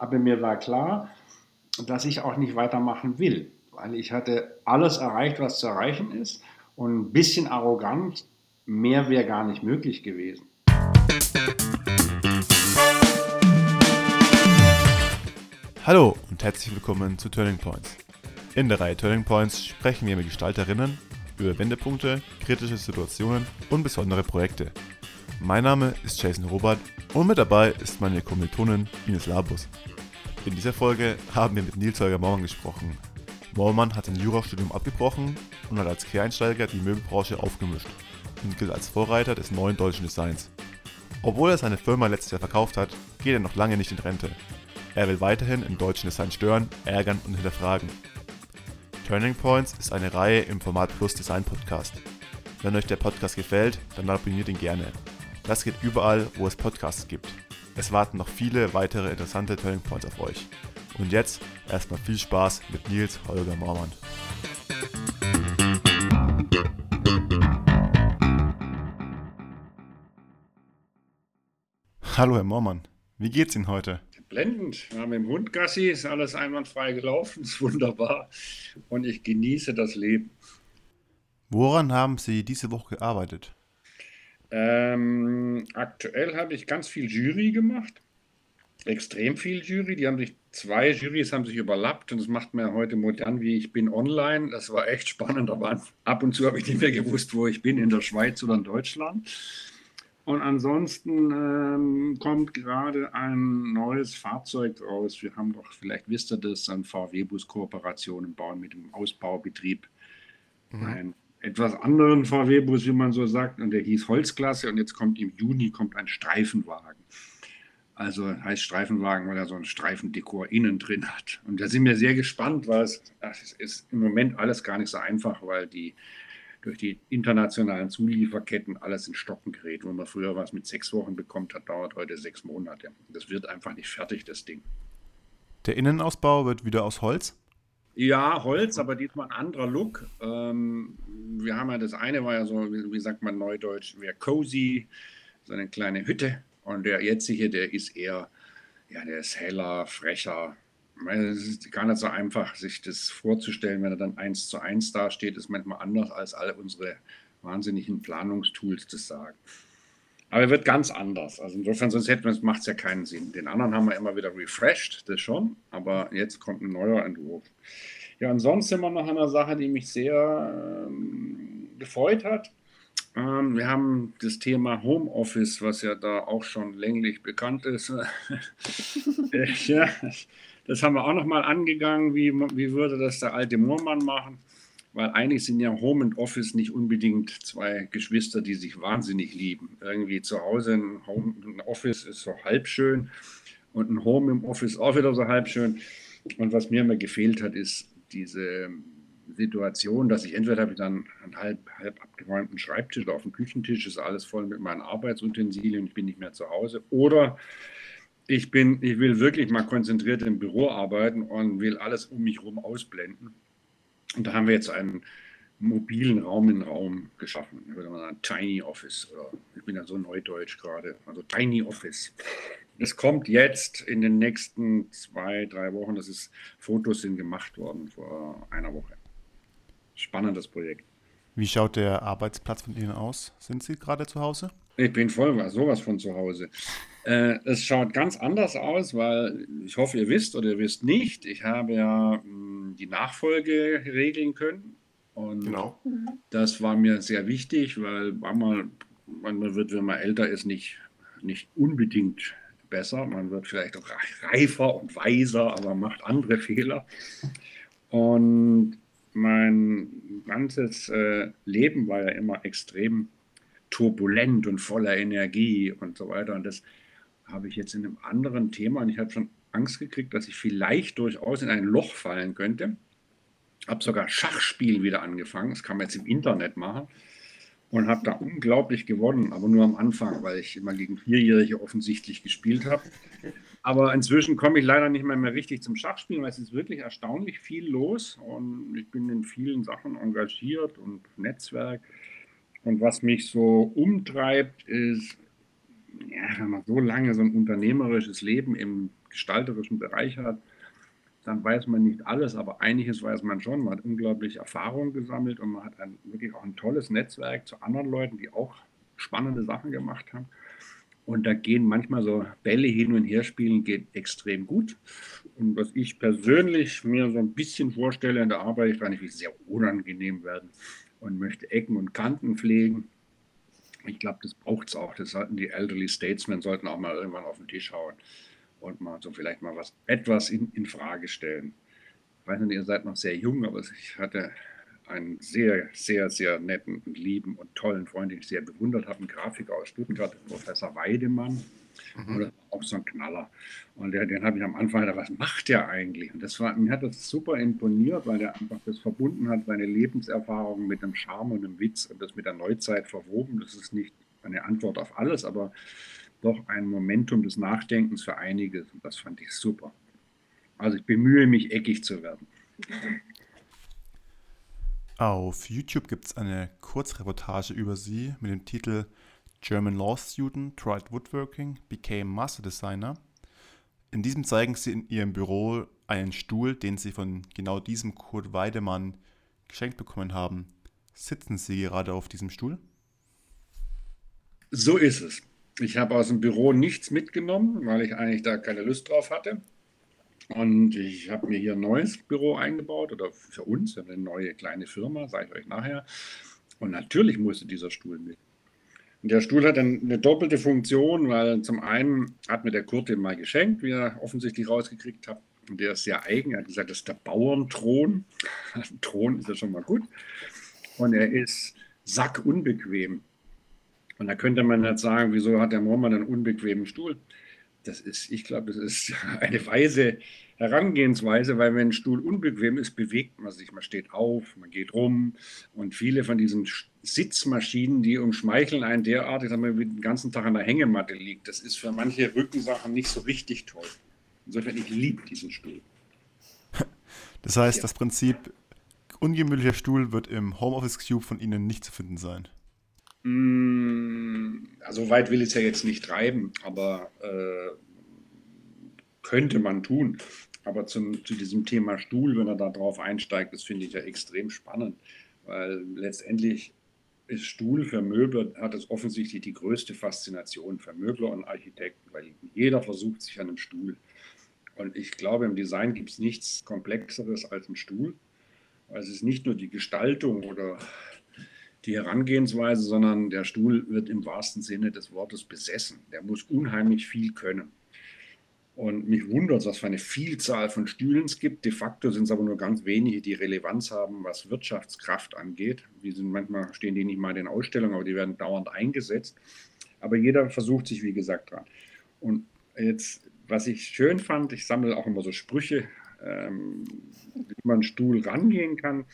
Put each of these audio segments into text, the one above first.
Aber mir war klar, dass ich auch nicht weitermachen will, weil ich hatte alles erreicht, was zu erreichen ist und ein bisschen arrogant, mehr wäre gar nicht möglich gewesen. Hallo und herzlich willkommen zu Turning Points. In der Reihe Turning Points sprechen wir mit Gestalterinnen über Wendepunkte, kritische Situationen und besondere Projekte. Mein Name ist Jason Robert und mit dabei ist meine Kommilitonin Ines Labus. In dieser Folge haben wir mit Nils Holger Mormann gesprochen. Mormann hat ein Jurastudium abgebrochen und hat als Quereinsteiger die Möbelbranche aufgemischt und gilt als Vorreiter des neuen deutschen Designs. Obwohl er seine Firma letztes Jahr verkauft hat, geht er noch lange nicht in Rente. Er will weiterhin im deutschen Design stören, ärgern und hinterfragen. Turning Points ist eine Reihe im Format Plus Design Podcast. Wenn euch der Podcast gefällt, dann abonniert ihn gerne. Das geht überall, wo es Podcasts gibt. Es warten noch viele weitere interessante Turning Points auf euch. Und jetzt erstmal viel Spaß mit Nils Holger Mormann. Hallo Herr Mormann, wie geht's Ihnen heute? Blendend. Wir haben im Hund Gassi, ist alles einwandfrei gelaufen, ist wunderbar. Und ich genieße das Leben. Woran haben Sie diese Woche gearbeitet? Ähm, aktuell habe ich ganz viel Jury gemacht. Extrem viel Jury. Die haben sich, zwei Jurys haben sich überlappt und das macht mir heute modern, wie ich bin online. Das war echt spannend, aber ab und zu habe ich nicht mehr gewusst, wo ich bin, in der Schweiz oder in Deutschland. Und ansonsten ähm, kommt gerade ein neues Fahrzeug raus. Wir haben doch, vielleicht wisst ihr das, an VW-Bus-Kooperationen bauen mit dem Ausbaubetrieb. Mhm. Ein etwas anderen VW-Bus, wie man so sagt, und der hieß Holzklasse und jetzt kommt im Juni kommt ein Streifenwagen. Also heißt Streifenwagen, weil er so ein Streifendekor innen drin hat. Und da sind wir sehr gespannt, weil es, es ist im Moment alles gar nicht so einfach, weil die durch die internationalen Zulieferketten alles in Stocken gerät. Wo man früher was mit sechs Wochen bekommt hat, dauert heute sechs Monate. Das wird einfach nicht fertig, das Ding. Der Innenausbau wird wieder aus Holz? Ja, Holz, aber diesmal ein anderer Look. Ähm, wir haben ja das eine war ja so, wie, sagt man neudeutsch, wäre cozy, so eine kleine Hütte. Und der jetzige, der ist eher, ja, der ist heller, frecher. Es ist gar nicht so einfach, sich das vorzustellen, wenn er dann eins zu eins dasteht, ist manchmal anders, als alle unsere wahnsinnigen Planungstools das sagen. Aber er wird ganz anders. Also insofern, sonst hätten wir, macht es ja keinen Sinn. Den anderen haben wir immer wieder refreshed, das schon, aber jetzt kommt ein neuer Entwurf. Ja, und sonst sind wir noch eine Sache, die mich sehr ähm, gefreut hat. Ähm, wir haben das Thema Homeoffice, was ja da auch schon länglich bekannt ist. ja, das haben wir auch noch mal angegangen. Wie, wie würde das der alte Moormann machen? Weil eigentlich sind ja Home und Office nicht unbedingt zwei Geschwister, die sich wahnsinnig lieben. Irgendwie zu Hause ein, Home, ein Office ist so halb schön und ein Home im Office auch wieder so halb schön. Und was mir immer gefehlt hat, ist diese Situation, dass ich entweder habe ich dann einen halb, halb abgeräumten Schreibtisch oder auf dem Küchentisch, ist alles voll mit meinen Arbeitsutensilien, ich bin nicht mehr zu Hause. Oder ich bin, ich will wirklich mal konzentriert im Büro arbeiten und will alles um mich herum ausblenden. Und da haben wir jetzt einen mobilen Raum in Raum geschaffen. Ich würde mal sagen, Tiny Office. Oder ich bin ja so neudeutsch gerade. Also Tiny Office. Es kommt jetzt in den nächsten zwei, drei Wochen. Das ist, Fotos sind gemacht worden vor einer Woche. Spannendes Projekt. Wie schaut der Arbeitsplatz von Ihnen aus? Sind Sie gerade zu Hause? Ich bin voll sowas von zu Hause. Äh, es schaut ganz anders aus, weil ich hoffe, ihr wisst oder ihr wisst nicht, ich habe ja mh, hm, die Nachfolge regeln können. Und genau. das war mir sehr wichtig, weil man, man wird, wenn man älter ist, nicht, nicht unbedingt besser. Man wird vielleicht auch reifer und weiser, aber macht andere Fehler. Und mein ganzes äh, Leben war ja immer extrem turbulent und voller Energie und so weiter. Und das habe ich jetzt in einem anderen Thema und ich habe schon Angst gekriegt, dass ich vielleicht durchaus in ein Loch fallen könnte. Habe sogar Schachspiel wieder angefangen. Das kann man jetzt im Internet machen. Und habe da unglaublich gewonnen, aber nur am Anfang, weil ich immer gegen Vierjährige offensichtlich gespielt habe. Aber inzwischen komme ich leider nicht mehr, mehr richtig zum Schachspielen, weil es ist wirklich erstaunlich viel los und ich bin in vielen Sachen engagiert und Netzwerk. Und was mich so umtreibt, ist, ja, wenn man so lange so ein unternehmerisches Leben im gestalterischen Bereich hat, dann weiß man nicht alles, aber einiges weiß man schon. Man hat unglaublich Erfahrung gesammelt und man hat ein, wirklich auch ein tolles Netzwerk zu anderen Leuten, die auch spannende Sachen gemacht haben. Und da gehen manchmal so Bälle hin und her spielen, geht extrem gut. Und was ich persönlich mir so ein bisschen vorstelle in der Arbeit, ich nicht, wie sehr unangenehm werden und möchte Ecken und Kanten pflegen. Ich glaube, das braucht es auch. Das sollten die Elderly Statesmen sollten auch mal irgendwann auf den Tisch hauen und mal so vielleicht mal was etwas in, in Frage stellen. Ich weiß nicht, ihr seid noch sehr jung, aber ich hatte einen sehr, sehr, sehr netten und lieben und tollen Freund, den ich sehr bewundert habe, einen Grafiker aus Stuttgart, Professor Weidemann. Mhm. auch so ein Knaller. Und der, den habe ich am Anfang gedacht, was macht der eigentlich? Und das war, mir hat das super imponiert, weil der einfach das verbunden hat, seine Lebenserfahrung mit einem Charme und einem Witz und das mit der Neuzeit verwoben. Das ist nicht eine Antwort auf alles, aber doch ein Momentum des Nachdenkens für einige. Und das fand ich super. Also ich bemühe mich, eckig zu werden. Auf YouTube gibt es eine Kurzreportage über sie mit dem Titel German Law Student Tried Woodworking, Became Master Designer. In diesem zeigen sie in ihrem Büro einen Stuhl, den sie von genau diesem Kurt Weidemann geschenkt bekommen haben. Sitzen Sie gerade auf diesem Stuhl? So ist es. Ich habe aus dem Büro nichts mitgenommen, weil ich eigentlich da keine Lust drauf hatte. Und ich habe mir hier ein neues Büro eingebaut oder für uns, eine neue kleine Firma, sage ich euch nachher. Und natürlich musste dieser Stuhl mit. Der Stuhl hat dann eine doppelte Funktion, weil zum einen hat mir der Kurt den mal geschenkt, wie er offensichtlich rausgekriegt hat. Und der ist sehr eigen. Er hat gesagt, das ist der Bauernthron. Ein Thron ist ja schon mal gut. Und er ist sackunbequem. Und da könnte man jetzt sagen, wieso hat der Mormann einen unbequemen Stuhl? Das ist, ich glaube, das ist eine weise Herangehensweise, weil wenn ein Stuhl unbequem ist, bewegt man sich, man steht auf, man geht rum und viele von diesen Sitzmaschinen, die umschmeicheln einen derartig, dass man den ganzen Tag an der Hängematte liegt. Das ist für manche Rückensachen nicht so richtig toll. Insofern, ich liebe diesen Stuhl. Das heißt, ja. das Prinzip ungemütlicher Stuhl wird im Homeoffice Cube von Ihnen nicht zu finden sein. Mm, also weit will ich es ja jetzt nicht treiben, aber äh, könnte man tun. Aber zum, zu diesem Thema Stuhl, wenn er da drauf einsteigt, das finde ich ja extrem spannend, weil letztendlich ist Stuhl für Möbler, hat es offensichtlich die größte Faszination für Möbler und Architekten, weil jeder versucht sich an einem Stuhl. Und ich glaube, im Design gibt es nichts Komplexeres als ein Stuhl. Weil es ist nicht nur die Gestaltung oder die Herangehensweise, sondern der Stuhl wird im wahrsten Sinne des Wortes besessen. Der muss unheimlich viel können. Und mich wundert was für eine Vielzahl von Stühlen es gibt. De facto sind es aber nur ganz wenige, die Relevanz haben, was Wirtschaftskraft angeht. Die sind manchmal stehen die nicht mal in den Ausstellungen, aber die werden dauernd eingesetzt. Aber jeder versucht sich, wie gesagt, dran. Und jetzt, was ich schön fand, ich sammle auch immer so Sprüche, ähm, wie man Stuhl rangehen kann.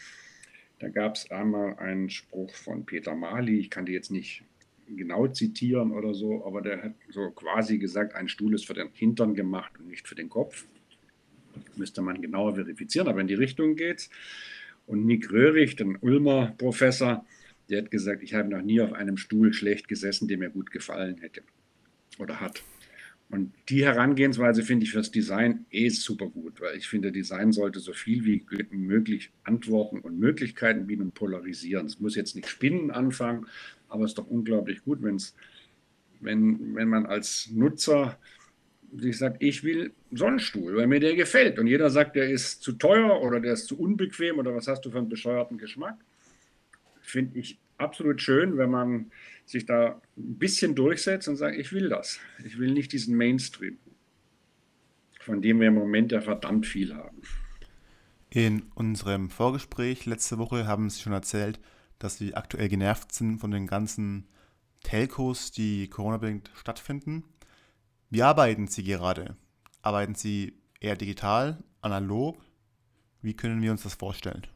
Da gab es einmal einen Spruch von Peter Mali, ich kann die jetzt nicht genau zitieren oder so, aber der hat so quasi gesagt, ein Stuhl ist für den Hintern gemacht und nicht für den Kopf. Müsste man genauer verifizieren, aber in die Richtung geht's. Und Nick Röhrig, den Ulmer Professor, der hat gesagt, ich habe noch nie auf einem Stuhl schlecht gesessen, der mir gut gefallen hätte oder hat. Und die Herangehensweise finde ich fürs Design eh super gut, weil ich finde, Design sollte so viel wie möglich Antworten und Möglichkeiten bieten und polarisieren. Es muss jetzt nicht spinnen anfangen, aber es ist doch unglaublich gut, wenn's, wenn, wenn man als Nutzer sich sagt, ich will Sonnenstuhl, weil mir der gefällt. Und jeder sagt, der ist zu teuer oder der ist zu unbequem oder was hast du für einen bescheuerten Geschmack. Finde ich absolut schön, wenn man sich da ein bisschen durchsetzt und sagt, ich will das. Ich will nicht diesen Mainstream, von dem wir im Moment ja verdammt viel haben. In unserem Vorgespräch letzte Woche haben Sie schon erzählt, dass Sie aktuell genervt sind von den ganzen Telcos, die Corona-bedingt stattfinden. Wie arbeiten Sie gerade? Arbeiten Sie eher digital, analog? Wie können wir uns das vorstellen?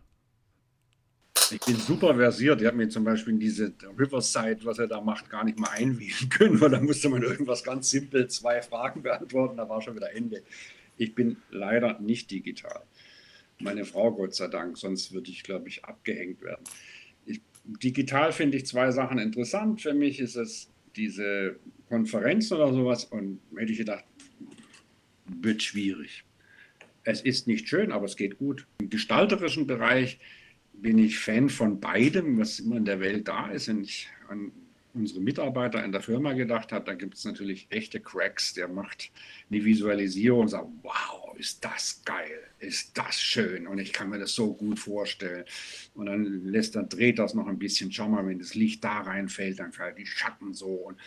Ich bin super versiert. Ich habe mir zum Beispiel in diese Riverside, was er da macht, gar nicht mal einwählen können, weil da musste man irgendwas ganz simpel, zwei Fragen beantworten, da war schon wieder Ende. Ich bin leider nicht digital. Meine Frau, Gott sei Dank, sonst würde ich, glaube ich, abgehängt werden. Ich, digital finde ich zwei Sachen interessant. Für mich ist es diese Konferenzen oder sowas und hätte ich gedacht, wird schwierig. Es ist nicht schön, aber es geht gut. Im gestalterischen Bereich bin ich Fan von beidem, was immer in der Welt da ist. Wenn ich an unsere Mitarbeiter in der Firma gedacht habe, da gibt es natürlich echte Cracks. Der macht eine Visualisierung und sagt, wow, ist das geil, ist das schön und ich kann mir das so gut vorstellen. Und dann lässt er, dreht das noch ein bisschen, schau mal, wenn das Licht da reinfällt, dann fallen die Schatten so. Und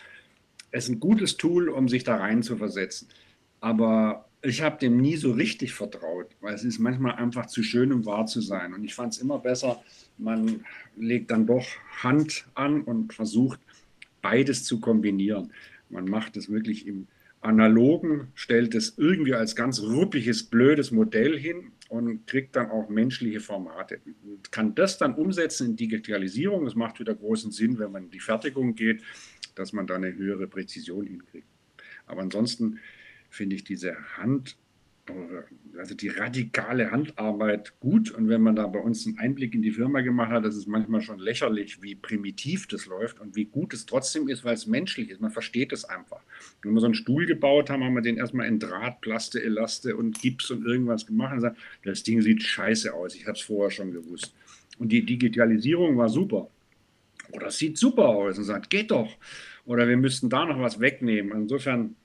es ist ein gutes Tool, um sich da rein zu versetzen. Aber ich habe dem nie so richtig vertraut, weil es ist manchmal einfach zu schön, um wahr zu sein. Und ich fand es immer besser, man legt dann doch Hand an und versucht beides zu kombinieren. Man macht es wirklich im Analogen, stellt es irgendwie als ganz ruppiges, blödes Modell hin und kriegt dann auch menschliche Formate. Und kann das dann umsetzen in Digitalisierung. Das macht wieder großen Sinn, wenn man in die Fertigung geht, dass man da eine höhere Präzision hinkriegt. Aber ansonsten finde ich diese Hand, also die radikale Handarbeit gut. Und wenn man da bei uns einen Einblick in die Firma gemacht hat, das ist manchmal schon lächerlich, wie primitiv das läuft und wie gut es trotzdem ist, weil es menschlich ist. Man versteht es einfach. Wenn wir so einen Stuhl gebaut haben, haben wir den erstmal in Draht, Plaste, Elaste und Gips und irgendwas gemacht und gesagt, das Ding sieht scheiße aus. Ich habe es vorher schon gewusst. Und die Digitalisierung war super. Oder es sieht super aus und sagt, geht doch. Oder wir müssten da noch was wegnehmen. Insofern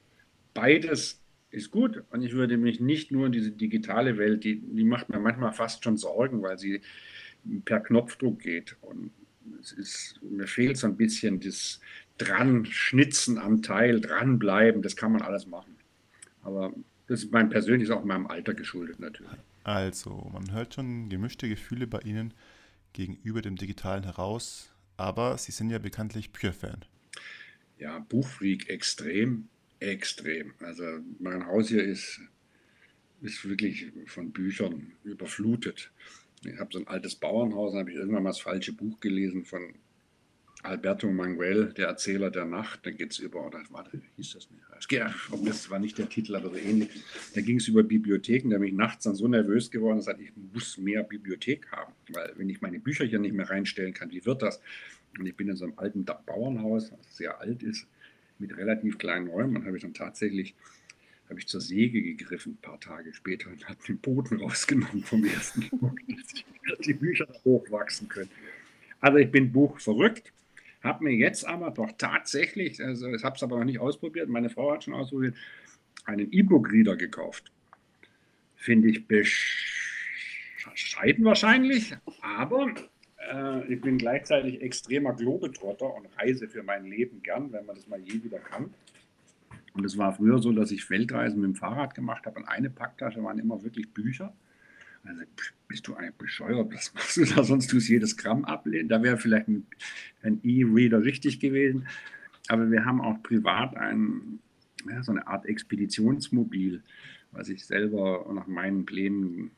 beides ist gut und ich würde mich nicht nur in diese digitale Welt, die, die macht mir manchmal fast schon Sorgen, weil sie per Knopfdruck geht und es ist, mir fehlt so ein bisschen das dran schnitzen am Teil, dranbleiben, das kann man alles machen. Aber das ist mein persönliches, auch meinem Alter geschuldet natürlich. Also, man hört schon gemischte Gefühle bei Ihnen gegenüber dem Digitalen heraus, aber Sie sind ja bekanntlich Bücherfan. Ja, Buchfreak extrem extrem. Also mein Haus hier ist, ist wirklich von Büchern überflutet. Ich habe so ein altes Bauernhaus, da habe ich irgendwann mal das falsche Buch gelesen von Alberto Manguel, der Erzähler der Nacht. Da geht es über, oder warte, hieß das nicht? Das war nicht der Titel, aber so ähnlich. Da ging es über Bibliotheken. Da bin ich nachts dann so nervös geworden, dass ich muss mehr Bibliothek haben. Weil wenn ich meine Bücher hier nicht mehr reinstellen kann, wie wird das? Und ich bin in so einem alten Bauernhaus, das sehr alt ist mit relativ kleinen Räumen. habe ich dann tatsächlich habe ich zur Säge gegriffen, ein paar Tage später, und habe den Boden rausgenommen vom ersten Buch, dass die Bücher hochwachsen können. Also ich bin Buch verrückt, habe mir jetzt aber doch tatsächlich, also ich habe es aber noch nicht ausprobiert, meine Frau hat schon ausprobiert, einen E-Book-Reader gekauft. Finde ich bescheiden wahrscheinlich, aber äh, ich bin gleichzeitig extremer Globetrotter und reise für mein Leben gern, wenn man das mal je wieder kann. Und es war früher so, dass ich Weltreisen mit dem Fahrrad gemacht habe und eine Packtasche waren immer wirklich Bücher. Also, bist du eigentlich bescheuert? Was machst du da? Sonst tust du jedes Gramm ablehnen. Da wäre vielleicht ein, ein E-Reader richtig gewesen. Aber wir haben auch privat ein, ja, so eine Art Expeditionsmobil, was ich selber nach meinen Plänen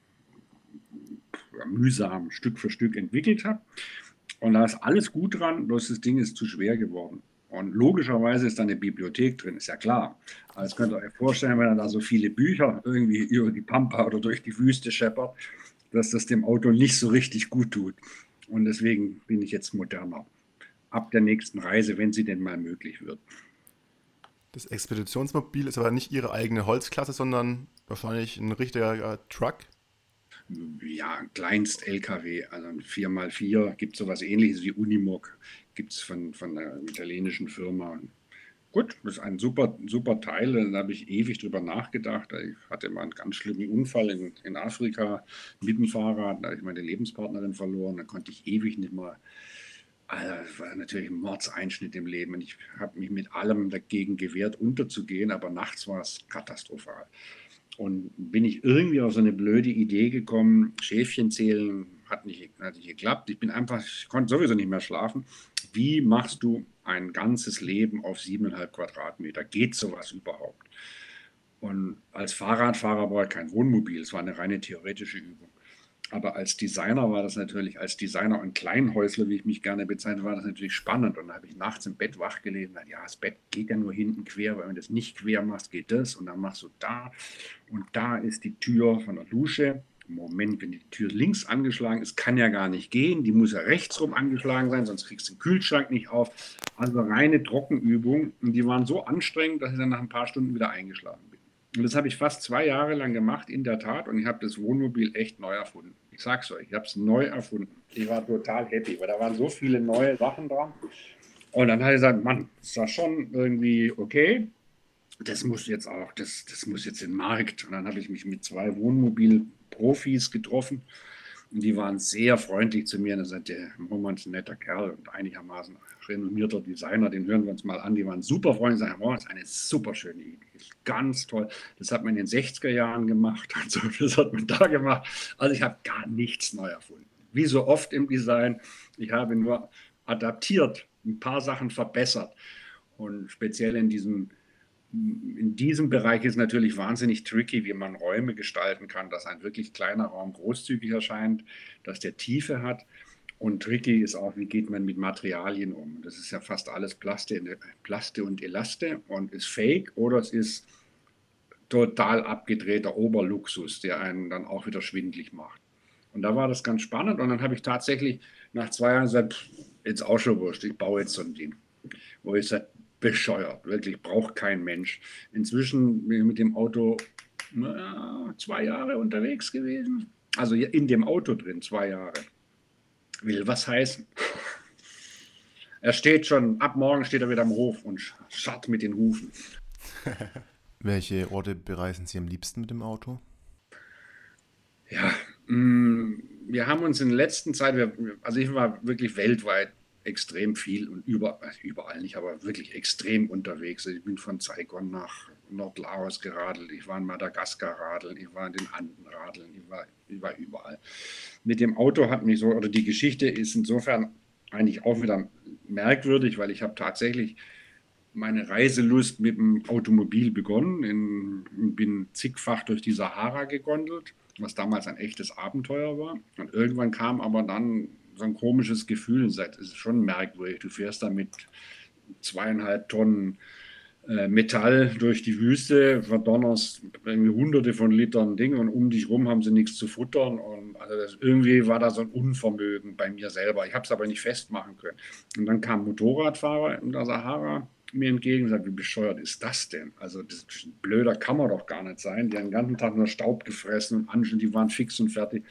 mühsam Stück für Stück entwickelt habe. Und da ist alles gut dran, bloß das Ding ist zu schwer geworden. Und logischerweise ist da eine Bibliothek drin, ist ja klar. Jetzt könnt ihr euch vorstellen, wenn er da so viele Bücher irgendwie über die Pampa oder durch die Wüste scheppert, dass das dem Auto nicht so richtig gut tut. Und deswegen bin ich jetzt moderner. Ab der nächsten Reise, wenn sie denn mal möglich wird. Das Expeditionsmobil ist aber nicht Ihre eigene Holzklasse, sondern wahrscheinlich ein richtiger Truck ja, Kleinst-LKW, also ein 4x4, gibt es sowas ähnliches wie Unimog, gibt es von, von einer italienischen Firma. Gut, das ist ein super, super Teil, da habe ich ewig drüber nachgedacht. Ich hatte mal einen ganz schlimmen Unfall in, in Afrika mit dem Fahrrad, da habe ich meine Lebenspartnerin verloren, da konnte ich ewig nicht mehr also das war natürlich ein Mordseinschnitt im Leben. Und ich habe mich mit allem dagegen gewehrt, unterzugehen, aber nachts war es katastrophal. Und bin ich irgendwie auf so eine blöde Idee gekommen, Schäfchen zählen hat nicht, hat nicht geklappt. Ich bin einfach, ich konnte sowieso nicht mehr schlafen. Wie machst du ein ganzes Leben auf siebeneinhalb Quadratmeter? Geht sowas überhaupt? Und als Fahrradfahrer war ich kein Wohnmobil, es war eine reine theoretische Übung. Aber als Designer war das natürlich, als Designer und Kleinhäusler, wie ich mich gerne bezeichne, war das natürlich spannend. Und da habe ich nachts im Bett wach gelesen, ja, das Bett geht ja nur hinten quer, weil wenn du das nicht quer machst, geht das. Und dann machst du da. Und da ist die Tür von der Dusche. Moment, wenn die Tür links angeschlagen ist, kann ja gar nicht gehen. Die muss ja rechts rum angeschlagen sein, sonst kriegst du den Kühlschrank nicht auf. Also reine Trockenübung. Und die waren so anstrengend, dass ich dann nach ein paar Stunden wieder eingeschlafen bin. Und das habe ich fast zwei Jahre lang gemacht, in der Tat. Und ich habe das Wohnmobil echt neu erfunden. Ich sag's euch, ich habe es neu erfunden. Ich war total happy, weil da waren so viele neue Sachen dran. Und dann habe ich gesagt, Mann, das war schon irgendwie okay. Das muss jetzt auch, das, das muss jetzt in den Markt. Und dann habe ich mich mit zwei Wohnmobilprofis getroffen. Und die waren sehr freundlich zu mir. Und da sagte der Moment ein netter Kerl und einigermaßen renommierter Designer. Den hören wir uns mal an. Die waren super freundlich. Sagen, oh, das ist eine super schöne Idee. Ganz toll. Das hat man in den 60er Jahren gemacht. Also, das hat man da gemacht. Also ich habe gar nichts neu erfunden. Wie so oft im Design. Ich habe nur adaptiert, ein paar Sachen verbessert. Und speziell in diesem in diesem Bereich ist natürlich wahnsinnig tricky, wie man Räume gestalten kann, dass ein wirklich kleiner Raum großzügig erscheint, dass der Tiefe hat. Und tricky ist auch, wie geht man mit Materialien um. Das ist ja fast alles Plaste, Plaste und Elaste und ist fake oder es ist total abgedrehter Oberluxus, der einen dann auch wieder schwindlig macht. Und da war das ganz spannend und dann habe ich tatsächlich nach zwei Jahren gesagt, jetzt auch schon wurscht, ich baue jetzt so ein Ding. Wo ich sage, bescheuert, wirklich braucht kein Mensch. Inzwischen bin ich mit dem Auto na, zwei Jahre unterwegs gewesen. Also in dem Auto drin, zwei Jahre. Will was heißen? Er steht schon, ab morgen steht er wieder am Hof und scharrt mit den Hufen. Welche Orte bereisen Sie am liebsten mit dem Auto? Ja, mh, mm, wir haben uns in der letzten Zeit, also ich war wirklich weltweit extrem viel und über, also überall nicht, aber wirklich extrem unterwegs. Ich bin von Saigon nach Nordlaos geradelt, ich war in Madagaskar radeln, ich war in den Anden radeln, ich war, ich war überall. Mit dem Auto hat mich so, oder die Geschichte ist insofern eigentlich auch wieder merkwürdig, weil ich habe tatsächlich meine Reiselust mit dem Automobil begonnen, in, bin zigfach durch die Sahara gegondelt, was damals ein echtes Abenteuer war. Und irgendwann kam aber dann so ein komisches Gefühl. Es ist schon merkwürdig. Du fährst da mit zweieinhalb Tonnen Metall durch die Wüste, verdonnerst hunderte von Litern Ding und um dich rum haben sie nichts zu futtern. Und also das, irgendwie war da so ein Unvermögen bei mir selber. Ich habe es aber nicht festmachen können. Und dann kam ein Motorradfahrer in der Sahara mir entgegen und sagt, wie bescheuert ist das denn? Also das, blöder kann man doch gar nicht sein. Die haben den ganzen Tag nur Staub gefressen und Anschen, die waren fix und fertig.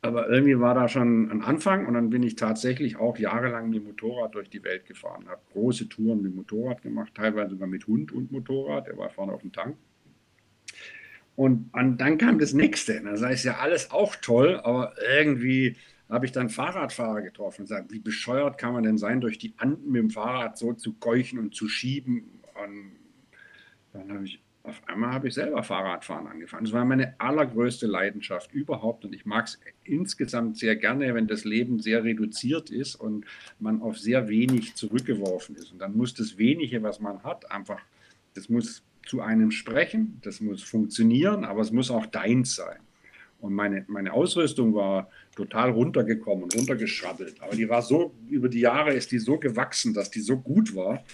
Aber irgendwie war da schon ein Anfang und dann bin ich tatsächlich auch jahrelang mit dem Motorrad durch die Welt gefahren, habe große Touren mit dem Motorrad gemacht, teilweise sogar mit Hund und Motorrad, der war vorne auf dem Tank. Und, und dann kam das nächste. Das heißt ja alles auch toll, aber irgendwie habe ich dann Fahrradfahrer getroffen und gesagt, wie bescheuert kann man denn sein, durch die Anden mit dem Fahrrad so zu keuchen und zu schieben. Und dann habe ich auf einmal habe ich selber Fahrradfahren angefangen. Das war meine allergrößte Leidenschaft überhaupt und ich mag es insgesamt sehr gerne, wenn das Leben sehr reduziert ist und man auf sehr wenig zurückgeworfen ist. Und dann muss das wenige, was man hat, einfach, das muss zu einem sprechen, das muss funktionieren, aber es muss auch deins sein. Und meine, meine Ausrüstung war total runtergekommen und runtergeschrabbelt. Aber die war so, über die Jahre ist die so gewachsen, dass die so gut war.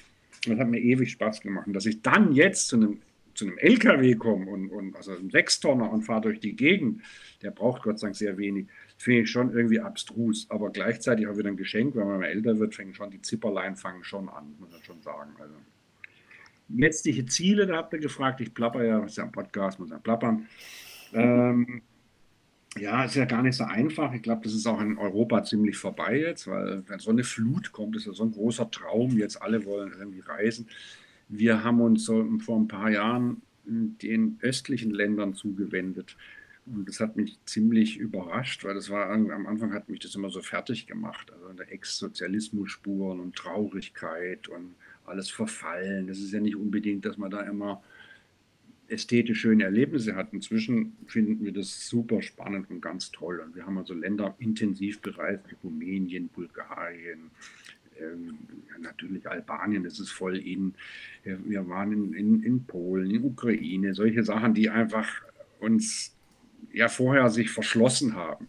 Und das hat mir ewig Spaß gemacht. Und dass ich dann jetzt zu einem zu einem LKW komme und, und also einem Sechstonner und fahre durch die Gegend, der braucht Gott sei Dank sehr wenig, finde ich schon irgendwie abstrus. Aber gleichzeitig auch wieder ein Geschenk, wenn man mal älter wird, fängt schon die Zipperlein fangen schon an, muss man schon sagen. Also letztliche Ziele, da habt ihr gefragt, ich plapper ja, ist ja ein Podcast, muss ja plappern. Ähm, ja, ist ja gar nicht so einfach. Ich glaube, das ist auch in Europa ziemlich vorbei jetzt, weil wenn so eine Flut kommt, ist ja so ein großer Traum. Jetzt alle wollen irgendwie reisen. Wir haben uns vor ein paar Jahren den östlichen Ländern zugewendet. Und das hat mich ziemlich überrascht, weil das war am Anfang hat mich das immer so fertig gemacht. Also der Ex-Sozialismus-Spuren und Traurigkeit und alles verfallen. Das ist ja nicht unbedingt, dass man da immer ästhetisch schöne Erlebnisse hat. Inzwischen finden wir das super spannend und ganz toll. Und wir haben also Länder intensiv bereist, wie Rumänien, Bulgarien, ähm, natürlich Albanien, das ist voll in. Wir waren in, in, in Polen, in Ukraine, solche Sachen, die einfach uns ja vorher sich verschlossen haben.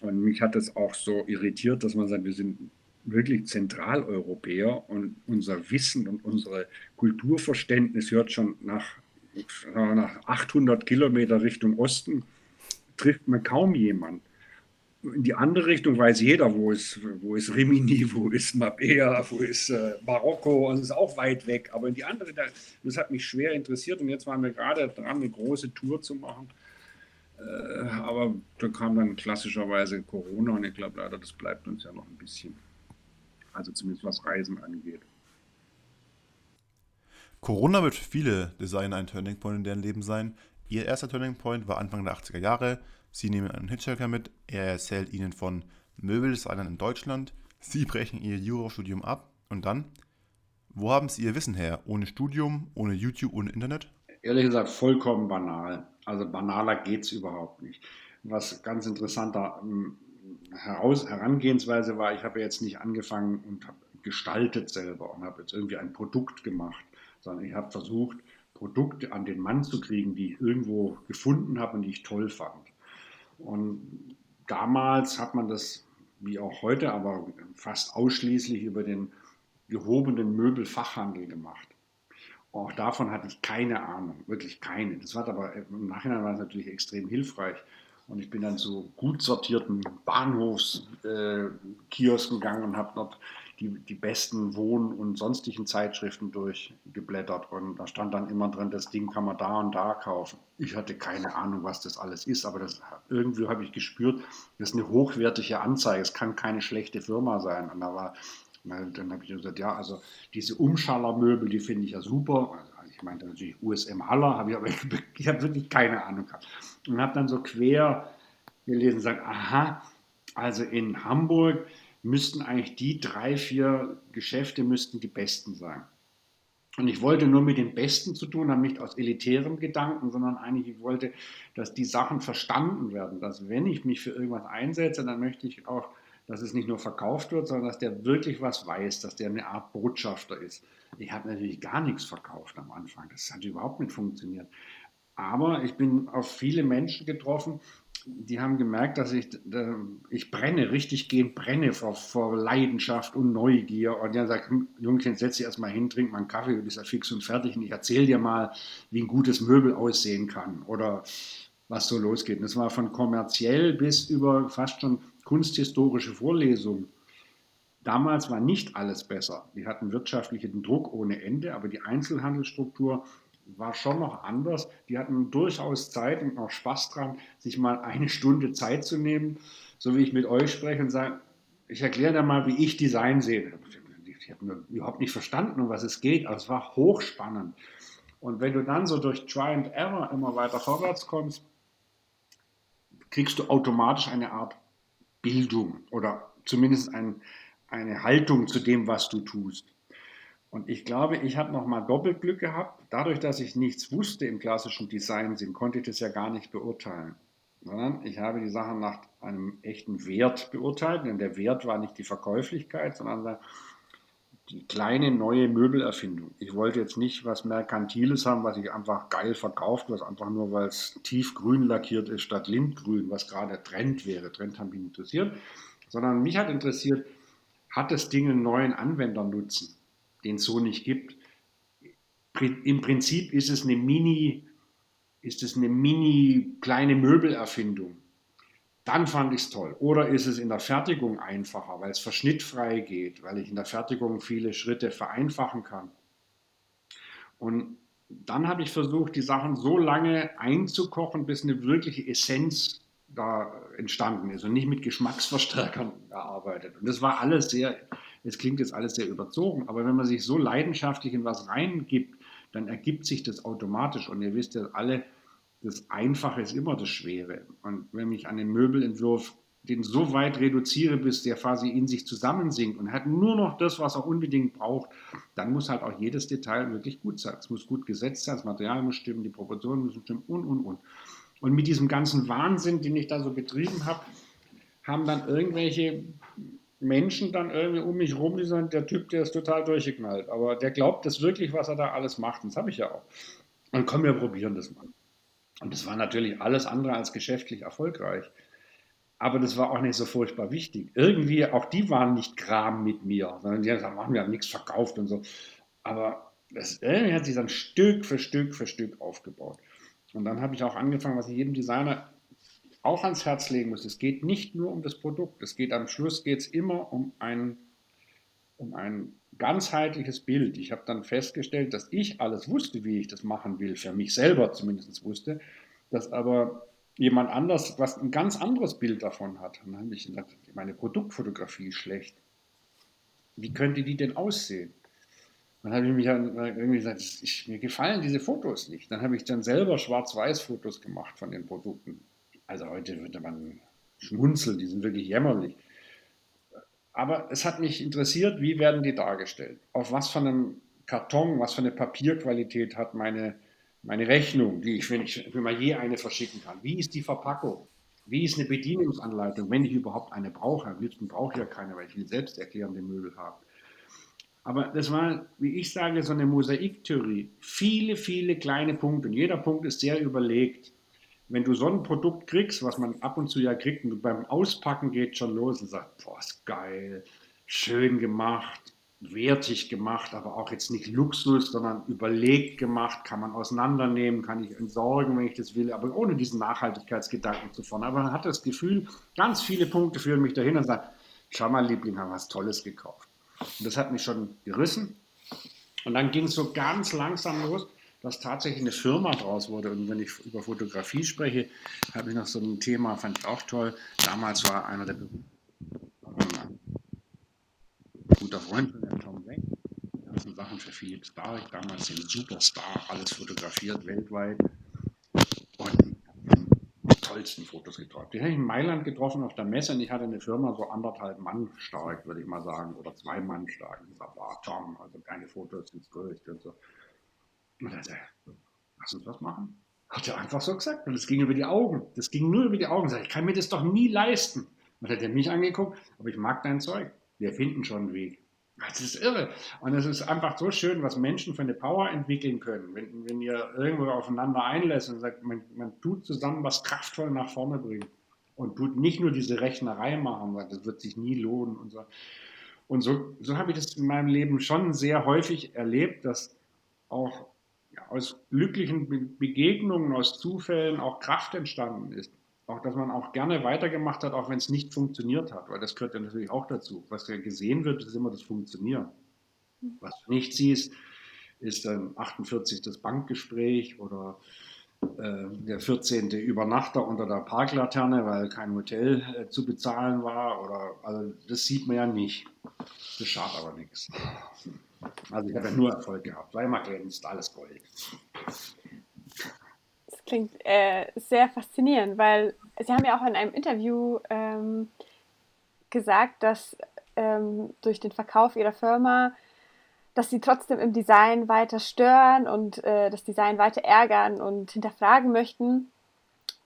Und mich hat das auch so irritiert, dass man sagt, wir sind wirklich Zentraleuropäer und unser Wissen und unser Kulturverständnis hört schon nach, nach 800 Kilometer Richtung Osten, trifft man kaum jemanden. In die andere Richtung weiß jeder, wo ist, wo ist Rimini, wo ist Mabea, wo ist äh, Marokko, und es ist auch weit weg. Aber in die andere, das hat mich schwer interessiert und jetzt waren wir gerade dran, eine große Tour zu machen. Äh, aber da kam dann klassischerweise Corona und ich glaube leider, das bleibt uns ja noch ein bisschen. Also zumindest was Reisen angeht. Corona wird für viele Designer ein Turning Point in deren Leben sein. Ihr erster Turning Point war Anfang der 80er Jahre. Sie nehmen einen Hitchhiker mit. Er erzählt ihnen von Möbeldesignern in Deutschland. Sie brechen ihr Jurastudium ab. Und dann? Wo haben Sie Ihr Wissen her? Ohne Studium, ohne YouTube, ohne Internet? Ehrlich gesagt, vollkommen banal. Also banaler geht es überhaupt nicht. Was ganz interessanter ähm, Heraus Herangehensweise war, ich habe jetzt nicht angefangen und habe gestaltet selber und habe jetzt irgendwie ein Produkt gemacht, sondern ich habe versucht, Produkte an den Mann zu kriegen, die ich irgendwo gefunden habe und die ich toll fand. Und damals hat man das, wie auch heute, aber fast ausschließlich über den gehobenen Möbelfachhandel gemacht. Auch davon hatte ich keine Ahnung, wirklich keine. Das war aber im Nachhinein war es natürlich extrem hilfreich. Und ich bin dann zu gut sortierten Bahnhofskiosken äh, gegangen und habe dort die, die besten Wohn- und sonstigen Zeitschriften durchgeblättert. Und da stand dann immer drin, das Ding kann man da und da kaufen. Ich hatte keine Ahnung, was das alles ist, aber das, irgendwie habe ich gespürt, das ist eine hochwertige Anzeige. Es kann keine schlechte Firma sein. Und da war, dann habe ich gesagt, ja, also diese Umschallermöbel, die finde ich ja super. Also ich meinte natürlich USM Haller, habe ich aber ich habe wirklich keine Ahnung gehabt. Und habe dann so quer gelesen und gesagt, aha, also in Hamburg müssten eigentlich die drei, vier Geschäfte müssten die besten sein. Und ich wollte nur mit den Besten zu tun haben, nicht aus elitärem Gedanken, sondern eigentlich ich wollte, dass die Sachen verstanden werden, dass wenn ich mich für irgendwas einsetze, dann möchte ich auch, dass es nicht nur verkauft wird, sondern dass der wirklich was weiß, dass der eine Art Botschafter ist. Ich habe natürlich gar nichts verkauft am Anfang, das hat überhaupt nicht funktioniert. Aber ich bin auf viele Menschen getroffen, die haben gemerkt, dass ich, ich brenne, richtig gehend brenne vor, vor Leidenschaft und Neugier. Und die haben gesagt, hm, Jungchen, setz dich erstmal hin, trink mal einen Kaffee, du bist ja fix und fertig. Und ich erzähle dir mal, wie ein gutes Möbel aussehen kann oder was so losgeht. Und das war von kommerziell bis über fast schon kunsthistorische Vorlesungen. Damals war nicht alles besser. Die hatten wirtschaftlichen Druck ohne Ende, aber die Einzelhandelsstruktur war schon noch anders. Die hatten durchaus Zeit und auch Spaß dran, sich mal eine Stunde Zeit zu nehmen, so wie ich mit euch spreche und sage, ich erkläre dir mal, wie ich Design sehe. Ich habe überhaupt nicht verstanden, um was es geht, aber es war hochspannend. Und wenn du dann so durch Try and Error immer weiter vorwärts kommst, kriegst du automatisch eine Art Bildung oder zumindest ein, eine Haltung zu dem, was du tust. Und ich glaube, ich habe nochmal doppelt Glück gehabt. Dadurch, dass ich nichts wusste im klassischen Designsinn, konnte ich das ja gar nicht beurteilen. Sondern ich habe die Sachen nach einem echten Wert beurteilt. Denn der Wert war nicht die Verkäuflichkeit, sondern die kleine neue Möbelerfindung. Ich wollte jetzt nicht was Merkantiles haben, was sich einfach geil verkauft, was einfach nur, weil es tiefgrün lackiert ist statt Lindgrün, was gerade Trend wäre. Trend haben mich interessiert. Sondern mich hat interessiert, hat das Ding einen neuen Anwendernutzen? Den es so nicht gibt. Im Prinzip ist es eine Mini, ist es eine Mini kleine Möbelerfindung. Dann fand ich es toll. Oder ist es in der Fertigung einfacher, weil es verschnittfrei geht, weil ich in der Fertigung viele Schritte vereinfachen kann. Und dann habe ich versucht, die Sachen so lange einzukochen, bis eine wirkliche Essenz da entstanden ist und nicht mit Geschmacksverstärkern gearbeitet. Und das war alles sehr es klingt jetzt alles sehr überzogen, aber wenn man sich so leidenschaftlich in was reingibt, dann ergibt sich das automatisch. Und ihr wisst ja alle, das Einfache ist immer das Schwere. Und wenn ich an den Möbelentwurf den so weit reduziere, bis der quasi in sich zusammensinkt und hat nur noch das, was er unbedingt braucht, dann muss halt auch jedes Detail wirklich gut sein. Es muss gut gesetzt sein, das Material muss stimmen, die Proportionen müssen stimmen und, und, und. Und mit diesem ganzen Wahnsinn, den ich da so betrieben habe, haben dann irgendwelche Menschen dann irgendwie um mich rum, die sagen, der Typ, der ist total durchgeknallt. Aber der glaubt das wirklich, was er da alles macht. Und das habe ich ja auch. Und komm, wir probieren das mal. Und das war natürlich alles andere als geschäftlich erfolgreich. Aber das war auch nicht so furchtbar wichtig. Irgendwie, auch die waren nicht Kram mit mir, sondern die haben gesagt, wir haben nichts verkauft und so. Aber das irgendwie hat sich dann Stück für Stück für Stück aufgebaut. Und dann habe ich auch angefangen, was ich jedem Designer auch ans Herz legen muss, es geht nicht nur um das Produkt, es geht am Schluss geht es immer um ein, um ein ganzheitliches Bild. Ich habe dann festgestellt, dass ich alles wusste, wie ich das machen will, für mich selber zumindest wusste, dass aber jemand anders was ein ganz anderes Bild davon hat. Und dann habe ich gesagt, meine Produktfotografie ist schlecht. Wie könnte die denn aussehen? Dann habe ich mich irgendwie gesagt, ich, mir gefallen diese Fotos nicht. Dann habe ich dann selber Schwarz-Weiß-Fotos gemacht von den Produkten. Also heute würde man schmunzeln, die sind wirklich jämmerlich. Aber es hat mich interessiert, wie werden die dargestellt? Auf was von einem Karton, was für eine Papierqualität hat meine, meine Rechnung, die ich, wenn ich wenn man je eine verschicken kann? Wie ist die Verpackung? Wie ist eine Bedienungsanleitung, wenn ich überhaupt eine brauche? Am liebsten brauche ich ja keine, weil ich will selbst erklärende Möbel haben. Aber das war, wie ich sage, so eine Mosaiktheorie. Viele, viele kleine Punkte. Und jeder Punkt ist sehr überlegt. Wenn du so ein Produkt kriegst, was man ab und zu ja kriegt, und beim Auspacken geht schon los und sagt, boah, ist geil, schön gemacht, wertig gemacht, aber auch jetzt nicht Luxus, sondern überlegt gemacht, kann man auseinandernehmen, kann ich entsorgen, wenn ich das will, aber ohne diesen Nachhaltigkeitsgedanken zu vorne. Aber man hat das Gefühl, ganz viele Punkte führen mich dahin und sagen, schau mal, Liebling, haben was Tolles gekauft. Und das hat mich schon gerissen. Und dann ging es so ganz langsam los, dass tatsächlich eine Firma draus wurde. Und wenn ich über Fotografie spreche, habe ich noch so ein Thema, fand ich auch toll. Damals war einer der guter Freund von der Tom Wenk. Der hat Sachen für Philipp Stark, damals den Superstar, alles fotografiert weltweit. Und tollsten Fotos getroffen. Die habe ich in Mailand getroffen auf der Messe und ich hatte eine Firma so anderthalb Mann stark, würde ich mal sagen, oder zwei Mann stark. Sage, boah, Tom, also keine Fotos ins Größte und so. Und er sagte, lass uns was machen. Hat er einfach so gesagt. Und es ging über die Augen. Das ging nur über die Augen. Ich kann mir das doch nie leisten. Und dann hat er mich angeguckt, aber ich mag dein Zeug. Wir finden schon einen Weg. Das ist irre. Und es ist einfach so schön, was Menschen für eine Power entwickeln können. Wenn, wenn ihr irgendwo aufeinander einlässt und sagt, man, man tut zusammen was kraftvoll nach vorne bringen und tut nicht nur diese Rechnerei machen, weil das wird sich nie lohnen und so. Und so, so habe ich das in meinem Leben schon sehr häufig erlebt, dass auch aus glücklichen Begegnungen, aus Zufällen auch Kraft entstanden ist auch, dass man auch gerne weitergemacht hat, auch wenn es nicht funktioniert hat, weil das gehört ja natürlich auch dazu. Was ja gesehen wird, ist immer das Funktionieren. Was du nicht siehst, ist dann 48 das Bankgespräch oder der 14. Übernachter unter der Parklaterne, weil kein Hotel äh, zu bezahlen war. Oder, also das sieht man ja nicht. Das schadet aber nichts. Also ich habe ja nur Erfolg gehabt. Zweimal glänzt, alles Gold klingt äh, sehr faszinierend, weil Sie haben ja auch in einem Interview ähm, gesagt, dass ähm, durch den Verkauf Ihrer Firma, dass Sie trotzdem im Design weiter stören und äh, das Design weiter ärgern und hinterfragen möchten.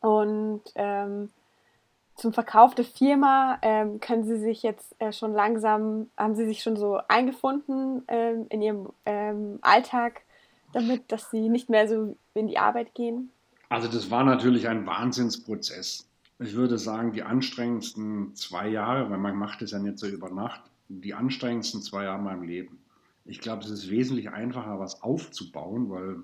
Und ähm, zum Verkauf der Firma ähm, können Sie sich jetzt äh, schon langsam, haben Sie sich schon so eingefunden ähm, in Ihrem ähm, Alltag damit, dass Sie nicht mehr so in die Arbeit gehen? Also das war natürlich ein Wahnsinnsprozess. Ich würde sagen, die anstrengendsten zwei Jahre, weil man macht es ja nicht so über Nacht, die anstrengendsten zwei Jahre in meinem Leben. Ich glaube, es ist wesentlich einfacher, was aufzubauen, weil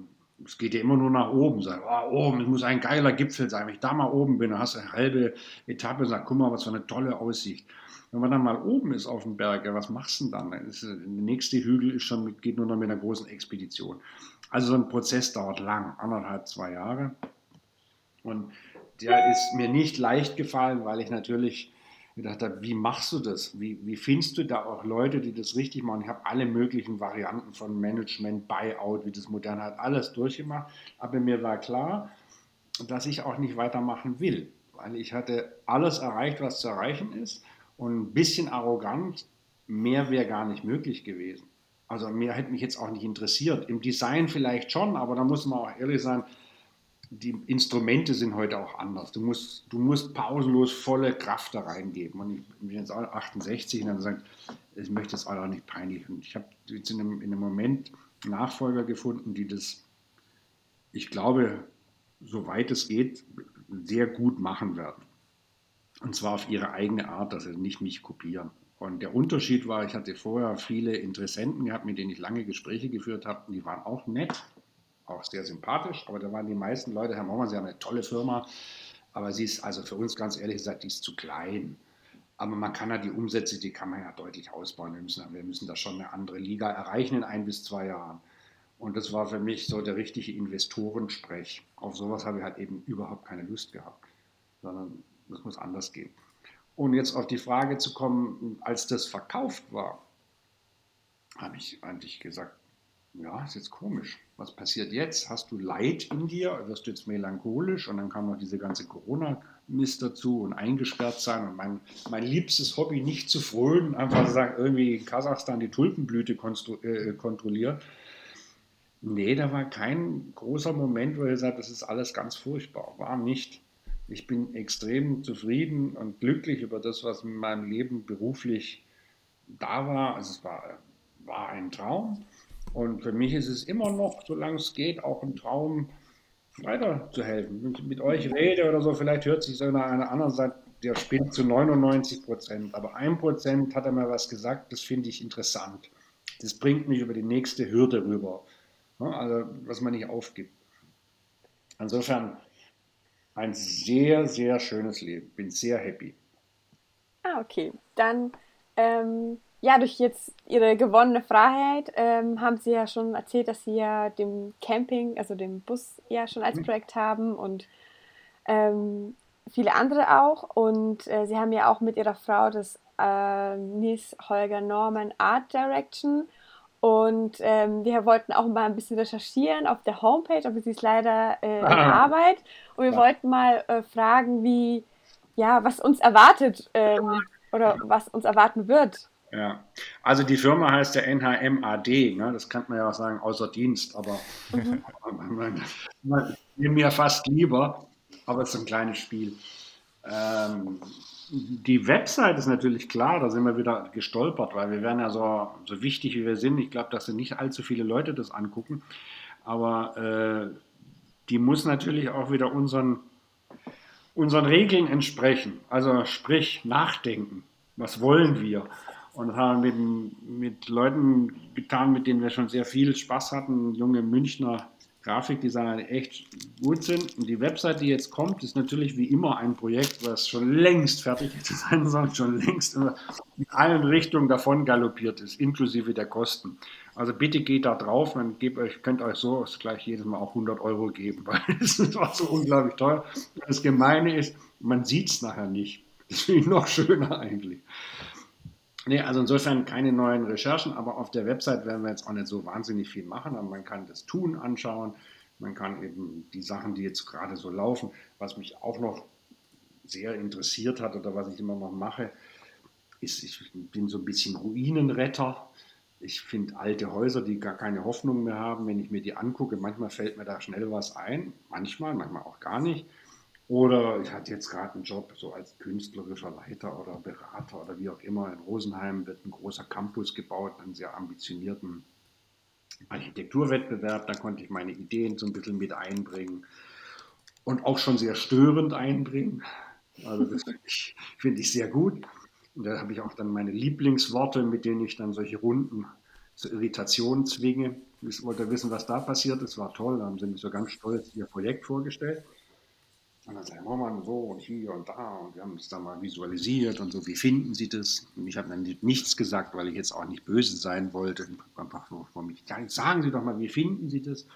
es geht ja immer nur nach oben. Sag, oh, oben, es muss ein geiler Gipfel sein. Wenn ich da mal oben bin, dann hast du eine halbe Etappe und sagst, guck mal, was für eine tolle Aussicht. Wenn man dann mal oben ist auf dem Berg, ja, was machst du denn dann? der nächste Hügel ist schon geht nur noch mit einer großen Expedition. Also so ein Prozess dauert lang, anderthalb, zwei Jahre. Und der ist mir nicht leicht gefallen, weil ich natürlich gedacht habe, wie machst du das? Wie, wie findest du da auch Leute, die das richtig machen? Ich habe alle möglichen Varianten von Management, Buyout, wie das modern hat, alles durchgemacht. Aber mir war klar, dass ich auch nicht weitermachen will, weil ich hatte alles erreicht, was zu erreichen ist. Und ein bisschen arrogant, mehr wäre gar nicht möglich gewesen. Also mir hätte mich jetzt auch nicht interessiert. Im Design vielleicht schon, aber da muss man auch ehrlich sein, die Instrumente sind heute auch anders. Du musst, du musst pausenlos volle Kraft da reingeben. Und ich bin jetzt 68 und dann sagt, ich möchte es auch nicht peinlich. Und ich habe jetzt in einem, in einem Moment Nachfolger gefunden, die das, ich glaube, soweit es geht, sehr gut machen werden. Und zwar auf ihre eigene Art, dass sie nicht mich kopieren. Und der Unterschied war, ich hatte vorher viele Interessenten gehabt, mit denen ich lange Gespräche geführt habe, und die waren auch nett, auch sehr sympathisch, aber da waren die meisten Leute, Herr Maumann, Sie haben eine tolle Firma, Aber sie ist, also für uns ganz ehrlich gesagt, die ist zu klein. Aber man kann ja die Umsätze, die kann man ja deutlich ausbauen. Wir müssen, wir müssen da schon eine andere Liga erreichen in ein bis zwei Jahren. Und das war für mich so der richtige Investorensprech. Auf sowas habe ich halt eben überhaupt keine Lust gehabt, sondern das muss anders gehen. Und jetzt auf die Frage zu kommen, als das verkauft war, habe ich eigentlich gesagt, ja, ist jetzt komisch. Was passiert jetzt? Hast du Leid in dir? Wirst du jetzt melancholisch? Und dann kam noch diese ganze Corona-Mist dazu und eingesperrt sein. Und mein, mein liebstes Hobby, nicht zu frönen, einfach zu sagen, irgendwie in Kasachstan die Tulpenblüte äh, kontrolliert. Nee, da war kein großer Moment, wo ich sagt, das ist alles ganz furchtbar. War nicht. Ich bin extrem zufrieden und glücklich über das, was in meinem Leben beruflich da war. Also es war, war ein Traum. Und für mich ist es immer noch, solange es geht, auch ein Traum, weiterzuhelfen. Wenn ich mit euch rede oder so, vielleicht hört sich so nach einer anderen Seite, der spinnt zu 99 Prozent. Aber ein Prozent hat er mir was gesagt, das finde ich interessant. Das bringt mich über die nächste Hürde rüber. Also, was man nicht aufgibt. Insofern ein sehr, sehr schönes Leben. Bin sehr happy. Ah, okay. Dann ähm, ja, durch jetzt ihre gewonnene Freiheit ähm, haben sie ja schon erzählt, dass sie ja dem Camping, also dem Bus ja schon als mhm. Projekt haben und ähm, viele andere auch. Und äh, sie haben ja auch mit ihrer Frau das äh, Nils Holger Norman Art Direction. Und ähm, wir wollten auch mal ein bisschen recherchieren auf der Homepage, aber sie ist leider äh, in ah. Arbeit. Und wir ja. wollten mal äh, fragen, wie, ja, was uns erwartet ähm, oder was uns erwarten wird ja, also die Firma heißt ja NHMAD, ne? das kann man ja auch sagen, außer Dienst, aber mhm. mir fast lieber, aber es ist ein kleines Spiel. Ähm, die Website ist natürlich klar, da sind wir wieder gestolpert, weil wir werden ja so, so wichtig wie wir sind. Ich glaube, dass nicht allzu viele Leute das angucken, aber äh, die muss natürlich auch wieder unseren, unseren Regeln entsprechen. Also sprich, nachdenken. Was wollen wir? Und haben mit, mit Leuten getan, mit denen wir schon sehr viel Spaß hatten, junge Münchner Grafikdesigner, die echt gut sind. Und die Website, die jetzt kommt, ist natürlich wie immer ein Projekt, was schon längst fertig sein soll, schon längst in allen Richtungen davon galoppiert ist, inklusive der Kosten. Also bitte geht da drauf, man gebt euch, könnt euch so gleich jedes Mal auch 100 Euro geben, weil es war so unglaublich teuer. Das Gemeine ist, man sieht es nachher nicht. Das finde ich noch schöner eigentlich. Nee, also insofern keine neuen Recherchen, aber auf der Website werden wir jetzt auch nicht so wahnsinnig viel machen, aber man kann das Tun anschauen, man kann eben die Sachen, die jetzt gerade so laufen, was mich auch noch sehr interessiert hat oder was ich immer noch mache, ist, ich bin so ein bisschen Ruinenretter. Ich finde alte Häuser, die gar keine Hoffnung mehr haben, wenn ich mir die angucke, manchmal fällt mir da schnell was ein, manchmal, manchmal auch gar nicht. Oder ich hatte jetzt gerade einen Job so als künstlerischer Leiter oder Berater oder wie auch immer. In Rosenheim wird ein großer Campus gebaut, einen sehr ambitionierten Architekturwettbewerb. Da konnte ich meine Ideen so ein bisschen mit einbringen und auch schon sehr störend einbringen. Also das finde ich, find ich sehr gut. Und da habe ich auch dann meine Lieblingsworte, mit denen ich dann solche Runden zur Irritation zwinge. Ich wollte wissen, was da passiert ist. War toll. Da haben sie mich so ganz stolz ihr Projekt vorgestellt. Und dann sagen, Roman, so und hier und da und wir haben es da mal visualisiert und so, wie finden Sie das? Und ich habe dann nichts gesagt, weil ich jetzt auch nicht böse sein wollte. Einfach nur von mich, sagen Sie doch mal, wie finden Sie das?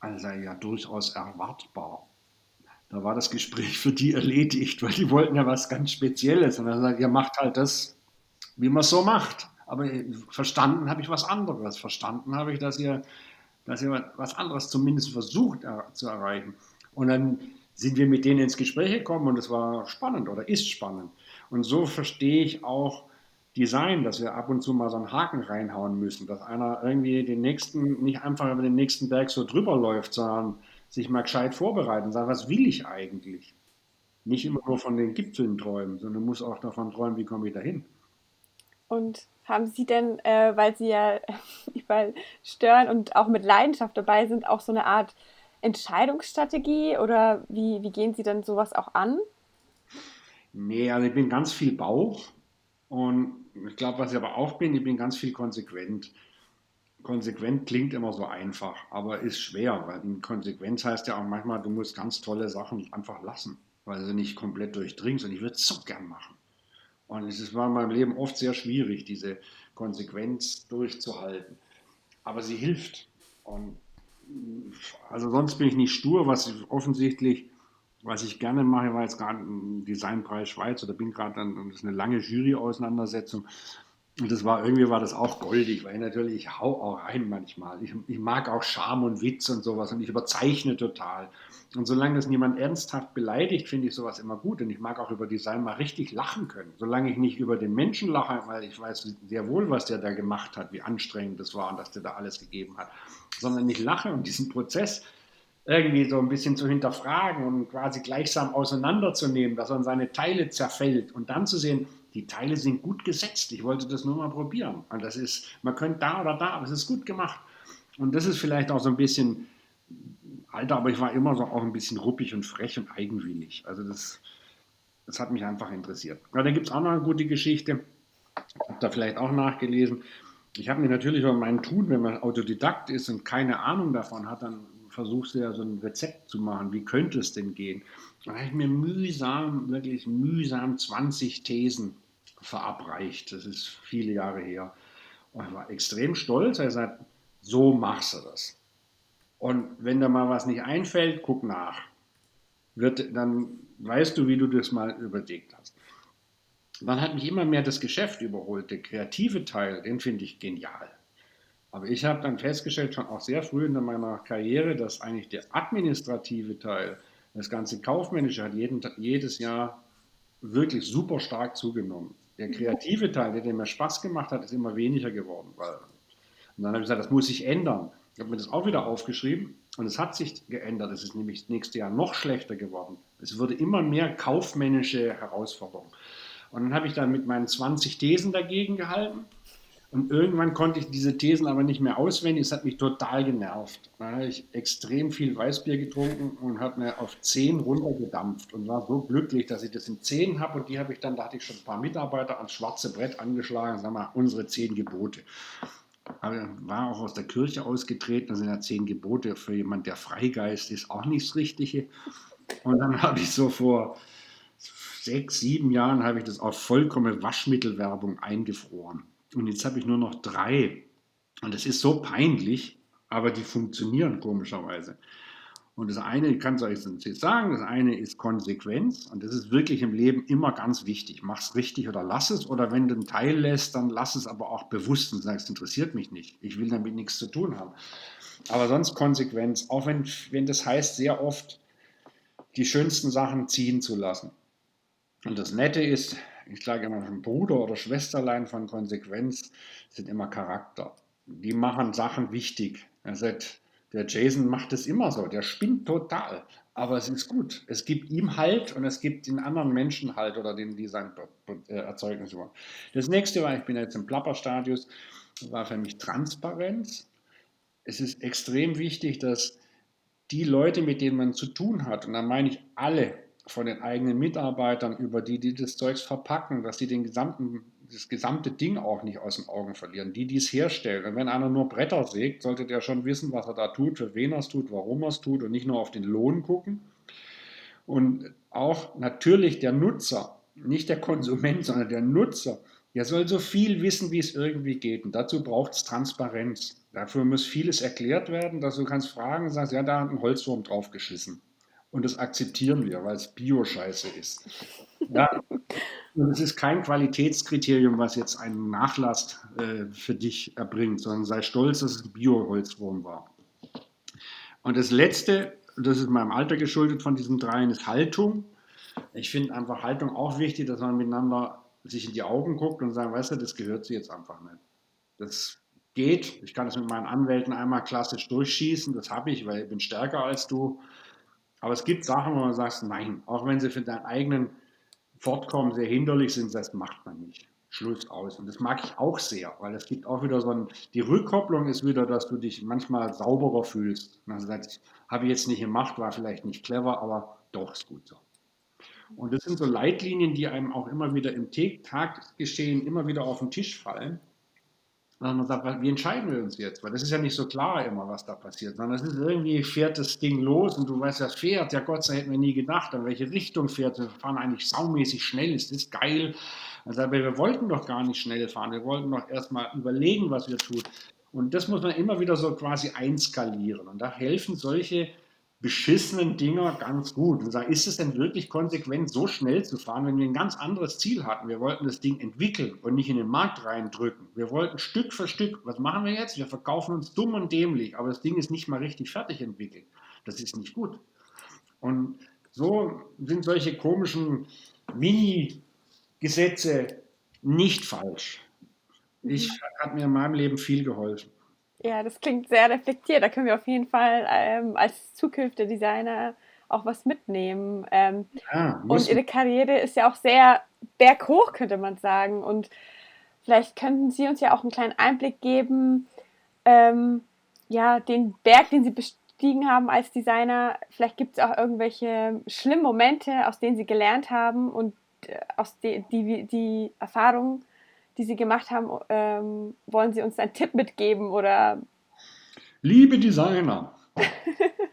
Also ja, durchaus erwartbar. Da war das Gespräch für die erledigt, weil die wollten ja was ganz Spezielles. Und dann sagt, ihr macht halt das, wie man es so macht. Aber verstanden habe ich was anderes. Verstanden habe ich, dass ihr, dass ihr was anderes zumindest versucht zu erreichen. Und dann sind wir mit denen ins Gespräch gekommen und es war spannend oder ist spannend. Und so verstehe ich auch Design, dass wir ab und zu mal so einen Haken reinhauen müssen, dass einer irgendwie den nächsten, nicht einfach über den nächsten Berg so drüber läuft, sondern sich mal gescheit vorbereiten sagen, was will ich eigentlich? Nicht immer nur von den Gipfeln träumen, sondern muss auch davon träumen, wie komme ich dahin. Und haben Sie denn, äh, weil Sie ja überall stören und auch mit Leidenschaft dabei sind, auch so eine Art Entscheidungsstrategie oder wie, wie gehen Sie denn sowas auch an? Nee, also ich bin ganz viel Bauch und ich glaube, was ich aber auch bin, ich bin ganz viel konsequent. Konsequent klingt immer so einfach, aber ist schwer, weil Konsequenz heißt ja auch manchmal, du musst ganz tolle Sachen einfach lassen. weil sie nicht komplett durchdringt. Und ich würde es so gern machen. Und es war in meinem Leben oft sehr schwierig, diese Konsequenz durchzuhalten. Aber sie hilft. Und also sonst bin ich nicht stur, was offensichtlich, was ich gerne mache, war jetzt gerade ein Designpreis Schweiz oder bin gerade dann, das ist eine lange Jury-Auseinandersetzung. Und das war irgendwie war das auch goldig, weil natürlich ich hau auch rein manchmal. Ich, ich mag auch Charme und Witz und sowas und ich überzeichne total. Und solange das niemand ernsthaft beleidigt, finde ich sowas immer gut. Und ich mag auch über Design mal richtig lachen können. Solange ich nicht über den Menschen lache, weil ich weiß sehr wohl, was der da gemacht hat, wie anstrengend das war und dass der da alles gegeben hat, sondern ich lache und diesen Prozess irgendwie so ein bisschen zu hinterfragen und quasi gleichsam auseinanderzunehmen, dass er in seine Teile zerfällt und dann zu sehen, die Teile sind gut gesetzt. Ich wollte das nur mal probieren. Und das ist, man könnte da oder da, aber es ist gut gemacht. Und das ist vielleicht auch so ein bisschen, Alter, aber ich war immer so auch ein bisschen ruppig und frech und eigenwillig. Also das, das hat mich einfach interessiert. Ja, da gibt es auch noch eine gute Geschichte. Habt da vielleicht auch nachgelesen. Ich habe mir natürlich über mein Tun, wenn man Autodidakt ist und keine Ahnung davon hat, dann versuchst du ja so ein Rezept zu machen. Wie könnte es denn gehen? Da habe ich mir mühsam, wirklich mühsam 20 Thesen verabreicht. Das ist viele Jahre her. Und ich war extrem stolz. Er sagt, so machst du das. Und wenn da mal was nicht einfällt, guck nach. Wird, dann weißt du, wie du das mal überlegt hast. Dann hat mich immer mehr das Geschäft überholt. Der kreative Teil, den finde ich genial. Aber ich habe dann festgestellt, schon auch sehr früh in meiner Karriere, dass eigentlich der administrative Teil, das ganze Kaufmännische, hat jeden, jedes Jahr wirklich super stark zugenommen. Der kreative Teil, der, mir Spaß gemacht hat, ist immer weniger geworden. Und dann habe ich gesagt, das muss sich ändern. Ich habe mir das auch wieder aufgeschrieben und es hat sich geändert. Es ist nämlich das nächste Jahr noch schlechter geworden. Es wurde immer mehr kaufmännische Herausforderung. Und dann habe ich dann mit meinen 20 Thesen dagegen gehalten und irgendwann konnte ich diese Thesen aber nicht mehr auswendig. Es hat mich total genervt. Da habe ich extrem viel Weißbier getrunken und habe mir auf 10 runtergedampft und war so glücklich, dass ich das in 10 habe. Und die habe ich dann, da hatte ich schon ein paar Mitarbeiter ans schwarze Brett angeschlagen, sag mal, unsere 10 Gebote. Aber war auch aus der Kirche ausgetreten. Das sind ja 10 Gebote für jemanden, der Freigeist ist, auch nicht das Richtige. Und dann habe ich so vor sechs, sieben Jahren habe ich das auf vollkommene Waschmittelwerbung eingefroren. Und jetzt habe ich nur noch drei. Und das ist so peinlich, aber die funktionieren komischerweise. Und das eine, ich kann es euch jetzt sagen, das eine ist Konsequenz. Und das ist wirklich im Leben immer ganz wichtig. Mach es richtig oder lass es. Oder wenn du einen Teil lässt, dann lass es aber auch bewusst und sagst, interessiert mich nicht. Ich will damit nichts zu tun haben. Aber sonst Konsequenz, auch wenn, wenn das heißt, sehr oft die schönsten Sachen ziehen zu lassen. Und das Nette ist, ich sage immer, Bruder oder Schwesterlein von Konsequenz sind immer Charakter. Die machen Sachen wichtig. Er der Jason macht es immer so, der spinnt total. Aber es ist gut. Es gibt ihm Halt und es gibt den anderen Menschen Halt oder den, die sein Erzeugnis wollen. Das nächste war, ich bin jetzt im Plapperstadius, war für mich Transparenz. Es ist extrem wichtig, dass die Leute, mit denen man zu tun hat, und da meine ich alle, von den eigenen Mitarbeitern, über die, die das Zeugs verpacken, dass sie den gesamten, das gesamte Ding auch nicht aus den Augen verlieren, die, die es herstellen. Und wenn einer nur Bretter sägt, sollte der schon wissen, was er da tut, für wen er es tut, warum er es tut und nicht nur auf den Lohn gucken. Und auch natürlich der Nutzer, nicht der Konsument, sondern der Nutzer, der soll so viel wissen, wie es irgendwie geht. Und dazu braucht es Transparenz. Dafür muss vieles erklärt werden, dass du kannst fragen, sagst, ja, da hat ein Holzwurm draufgeschissen. Und das akzeptieren wir, weil es Bio-Scheiße ist. Ja, und es ist kein Qualitätskriterium, was jetzt einen Nachlass äh, für dich erbringt, sondern sei stolz, dass es ein Bio-Holzwurm war. Und das Letzte, das ist meinem Alter geschuldet von diesen dreien, ist Haltung. Ich finde einfach Haltung auch wichtig, dass man miteinander sich in die Augen guckt und sagt, weißt du, das gehört sich jetzt einfach nicht. Das geht. Ich kann das mit meinen Anwälten einmal klassisch durchschießen. Das habe ich, weil ich bin stärker als du. Aber es gibt Sachen, wo man sagt, nein, auch wenn sie für deinen eigenen Fortkommen sehr hinderlich sind, das macht man nicht. Schluss aus. Und das mag ich auch sehr, weil es gibt auch wieder so ein, die Rückkopplung ist wieder, dass du dich manchmal sauberer fühlst. Dann sagst, habe ich jetzt nicht gemacht, war vielleicht nicht clever, aber doch ist gut so. Und das sind so Leitlinien, die einem auch immer wieder im Taggeschehen immer wieder auf den Tisch fallen. Und man sagt, wie entscheiden wir uns jetzt? Weil das ist ja nicht so klar immer, was da passiert, sondern es ist irgendwie, fährt das Ding los und du weißt, das fährt, ja Gott sei hätten wir nie gedacht, in welche Richtung fährt. Wir fahren eigentlich saumäßig schnell, ist das geil. Also, aber wir wollten doch gar nicht schnell fahren, wir wollten doch erstmal überlegen, was wir tun. Und das muss man immer wieder so quasi einskalieren. Und da helfen solche beschissenen Dinger ganz gut und sagen, ist es denn wirklich konsequent, so schnell zu fahren, wenn wir ein ganz anderes Ziel hatten? Wir wollten das Ding entwickeln und nicht in den Markt reindrücken. Wir wollten Stück für Stück, was machen wir jetzt? Wir verkaufen uns dumm und dämlich, aber das Ding ist nicht mal richtig fertig entwickelt. Das ist nicht gut. Und so sind solche komischen Mini-Gesetze nicht falsch. Ich mhm. hat mir in meinem Leben viel geholfen. Ja, das klingt sehr reflektiert. Da können wir auf jeden Fall ähm, als zukünftige Designer auch was mitnehmen. Ähm, ja, und ihre Karriere ist ja auch sehr berghoch, könnte man sagen. Und vielleicht könnten Sie uns ja auch einen kleinen Einblick geben, ähm, ja, den Berg, den Sie bestiegen haben als Designer. Vielleicht gibt es auch irgendwelche schlimmen Momente, aus denen Sie gelernt haben und äh, aus die, die, die Erfahrungen die Sie gemacht haben, ähm, wollen Sie uns einen Tipp mitgeben oder? Liebe Designer,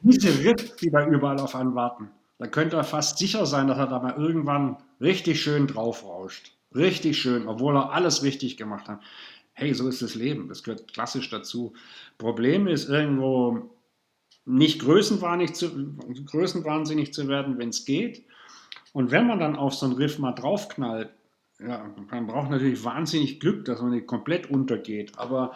diese Ritt, die da überall auf einen warten, da könnte er fast sicher sein, dass er da mal irgendwann richtig schön draufrauscht. Richtig schön, obwohl er alles richtig gemacht hat. Hey, so ist das Leben. Das gehört klassisch dazu. Problem ist irgendwo nicht größenwahnsinnig zu, größenwahnsinnig zu werden, wenn es geht. Und wenn man dann auf so einen Riff mal draufknallt, ja, man braucht natürlich wahnsinnig Glück, dass man nicht komplett untergeht, aber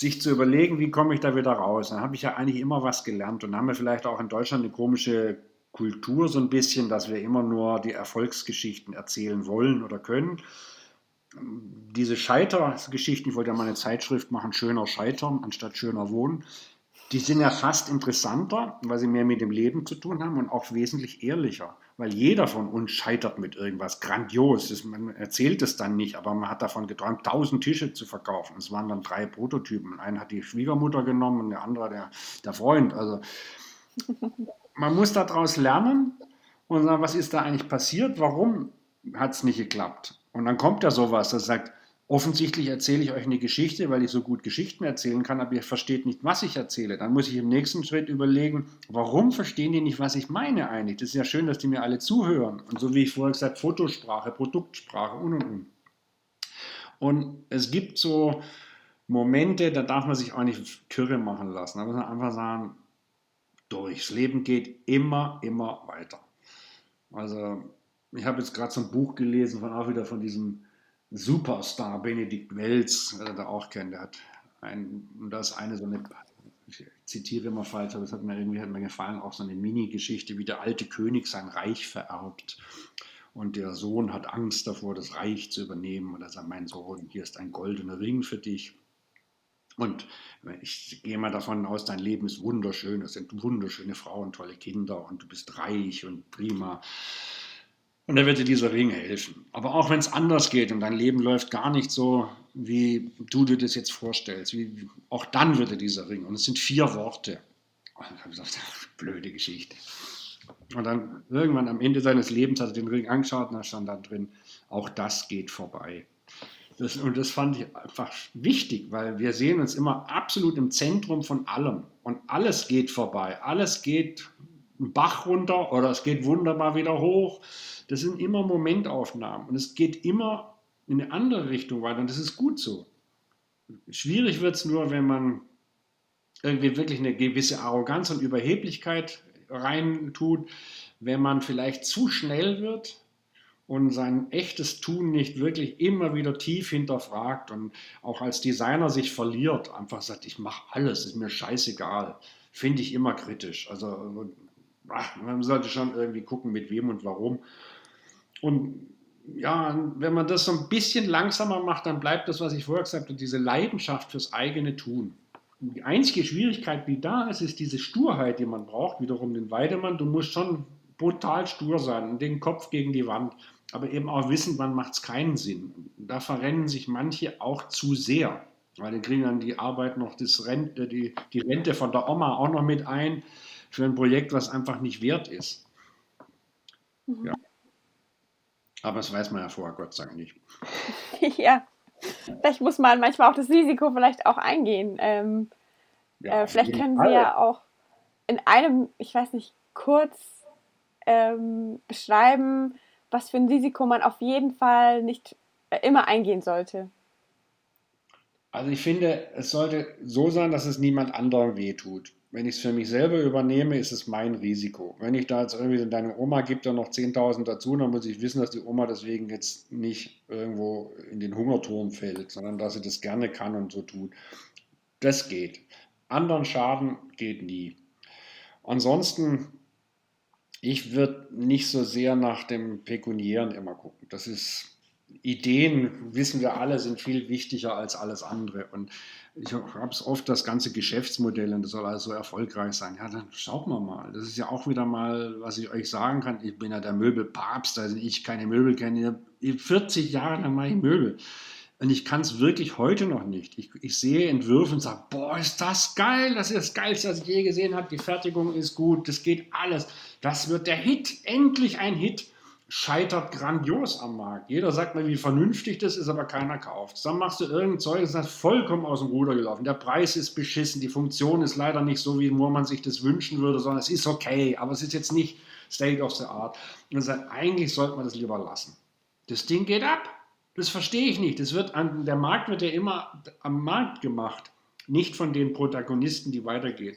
sich zu überlegen, wie komme ich da wieder raus, dann habe ich ja eigentlich immer was gelernt und haben wir vielleicht auch in Deutschland eine komische Kultur so ein bisschen, dass wir immer nur die Erfolgsgeschichten erzählen wollen oder können. Diese Scheitergeschichten, ich wollte ja mal eine Zeitschrift machen, schöner Scheitern anstatt schöner Wohnen, die sind ja fast interessanter, weil sie mehr mit dem Leben zu tun haben und auch wesentlich ehrlicher weil jeder von uns scheitert mit irgendwas grandios. Das, man erzählt es dann nicht, aber man hat davon geträumt, tausend Tische zu verkaufen. Es waren dann drei Prototypen. Einen hat die Schwiegermutter genommen und der andere der, der Freund. Also man muss daraus lernen und sagen, was ist da eigentlich passiert? Warum hat es nicht geklappt? Und dann kommt ja sowas, das sagt, offensichtlich erzähle ich euch eine Geschichte, weil ich so gut Geschichten erzählen kann, aber ihr versteht nicht, was ich erzähle. Dann muss ich im nächsten Schritt überlegen, warum verstehen die nicht, was ich meine eigentlich? Das ist ja schön, dass die mir alle zuhören. Und so wie ich vorher gesagt Fotosprache, Produktsprache und und und. Und es gibt so Momente, da darf man sich auch nicht Kürre machen lassen. Da muss man einfach sagen, durchs Leben geht immer, immer weiter. Also ich habe jetzt gerade so ein Buch gelesen, von auch wieder von diesem Superstar Benedikt Welz, wer da auch kennt, der hat ein, und das ist eine so eine, ich zitiere immer falsch, aber das hat mir irgendwie hat mir gefallen, auch so eine Mini-Geschichte, wie der alte König sein Reich vererbt. Und der Sohn hat Angst davor, das Reich zu übernehmen. Und er sagt, mein Sohn, hier ist ein goldener Ring für dich. Und ich gehe mal davon aus, dein Leben ist wunderschön, es sind wunderschöne Frauen, tolle Kinder und du bist reich und prima. Und da wird dir dieser Ring helfen. Aber auch wenn es anders geht und dein Leben läuft gar nicht so, wie du dir das jetzt vorstellst, wie, auch dann wird dir dieser Ring. Und es sind vier Worte. Und ich habe gesagt, blöde Geschichte. Und dann irgendwann am Ende seines Lebens hat er den Ring angeschaut und da stand dann drin, auch das geht vorbei. Das, und das fand ich einfach wichtig, weil wir sehen uns immer absolut im Zentrum von allem. Und alles geht vorbei. Alles geht einen Bach runter oder es geht wunderbar wieder hoch. Das sind immer Momentaufnahmen und es geht immer in eine andere Richtung weiter und das ist gut so. Schwierig wird es nur, wenn man irgendwie wirklich eine gewisse Arroganz und Überheblichkeit reintut, wenn man vielleicht zu schnell wird und sein echtes Tun nicht wirklich immer wieder tief hinterfragt und auch als Designer sich verliert, einfach sagt, ich mache alles, ist mir scheißegal, finde ich immer kritisch. Also man sollte schon irgendwie gucken, mit wem und warum. Und ja, wenn man das so ein bisschen langsamer macht, dann bleibt das, was ich vorher gesagt habe, diese Leidenschaft fürs eigene Tun. Die einzige Schwierigkeit, die da ist, ist diese Sturheit, die man braucht. Wiederum den Weidemann, du musst schon brutal stur sein und den Kopf gegen die Wand, aber eben auch wissen, wann macht es keinen Sinn. Da verrennen sich manche auch zu sehr, weil die kriegen dann die Arbeit noch, das Rente, die, die Rente von der Oma auch noch mit ein für ein Projekt, was einfach nicht wert ist. Mhm. Ja. Aber das weiß man ja vorher, Gott sei Dank nicht. ja, vielleicht muss man manchmal auch das Risiko vielleicht auch eingehen. Ähm, ja, äh, vielleicht können Sie ja auch in einem, ich weiß nicht, kurz ähm, beschreiben, was für ein Risiko man auf jeden Fall nicht äh, immer eingehen sollte. Also ich finde, es sollte so sein, dass es niemand anderem wehtut. Wenn ich es für mich selber übernehme, ist es mein Risiko. Wenn ich da jetzt irgendwie deine Oma gibt dann noch 10.000 dazu, dann muss ich wissen, dass die Oma deswegen jetzt nicht irgendwo in den Hungerturm fällt, sondern dass sie das gerne kann und so tut. Das geht. Anderen Schaden geht nie. Ansonsten, ich würde nicht so sehr nach dem Pekuniären immer gucken. Das ist Ideen, wissen wir alle, sind viel wichtiger als alles andere. Und ich habe es oft das ganze Geschäftsmodell und das soll alles so erfolgreich sein. Ja, dann schaut mal mal. Das ist ja auch wieder mal, was ich euch sagen kann. Ich bin ja der Möbelpapst, also ich keine Möbel kenne. 40 Jahre lang mache ich Möbel. Und ich kann es wirklich heute noch nicht. Ich, ich sehe Entwürfe und sage, boah, ist das geil, das ist das Geilste, was ich je gesehen habe. Die Fertigung ist gut, das geht alles. Das wird der Hit, endlich ein Hit scheitert grandios am Markt. Jeder sagt mir, wie vernünftig das ist, aber keiner kauft. Dann machst du irgendein Zeug, das ist vollkommen aus dem Ruder gelaufen. Der Preis ist beschissen, die Funktion ist leider nicht so, wie man sich das wünschen würde, sondern es ist okay, aber es ist jetzt nicht State of the Art. Und dann sagt, eigentlich sollte man das lieber lassen. Das Ding geht ab. Das verstehe ich nicht. Das wird an, der Markt wird ja immer am Markt gemacht, nicht von den Protagonisten, die weitergehen.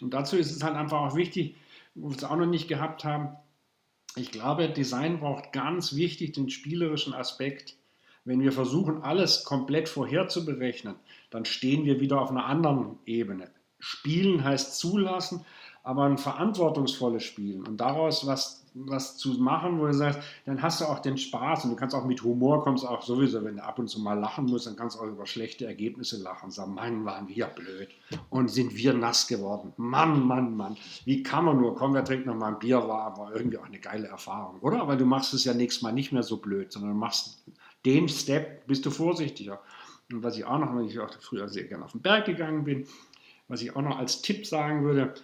Und dazu ist es halt einfach auch wichtig, wo wir es auch noch nicht gehabt haben, ich glaube, Design braucht ganz wichtig den spielerischen Aspekt. Wenn wir versuchen, alles komplett vorherzuberechnen, dann stehen wir wieder auf einer anderen Ebene. Spielen heißt zulassen, aber ein verantwortungsvolles Spielen und daraus was, was zu machen, wo du sagst, dann hast du auch den Spaß und du kannst auch mit Humor, kommst auch sowieso, wenn du ab und zu mal lachen musst, dann kannst du auch über schlechte Ergebnisse lachen und sagen, Mann, waren wir blöd und sind wir nass geworden. Mann, Mann, Mann, wie kann man nur, komm, wir trinken noch mal ein Bier, war aber irgendwie auch eine geile Erfahrung, oder? Weil du machst es ja nächstes Mal nicht mehr so blöd, sondern machst den Step, bist du vorsichtiger. Und was ich auch noch, wenn ich auch früher sehr gerne auf den Berg gegangen bin, was ich auch noch als Tipp sagen würde,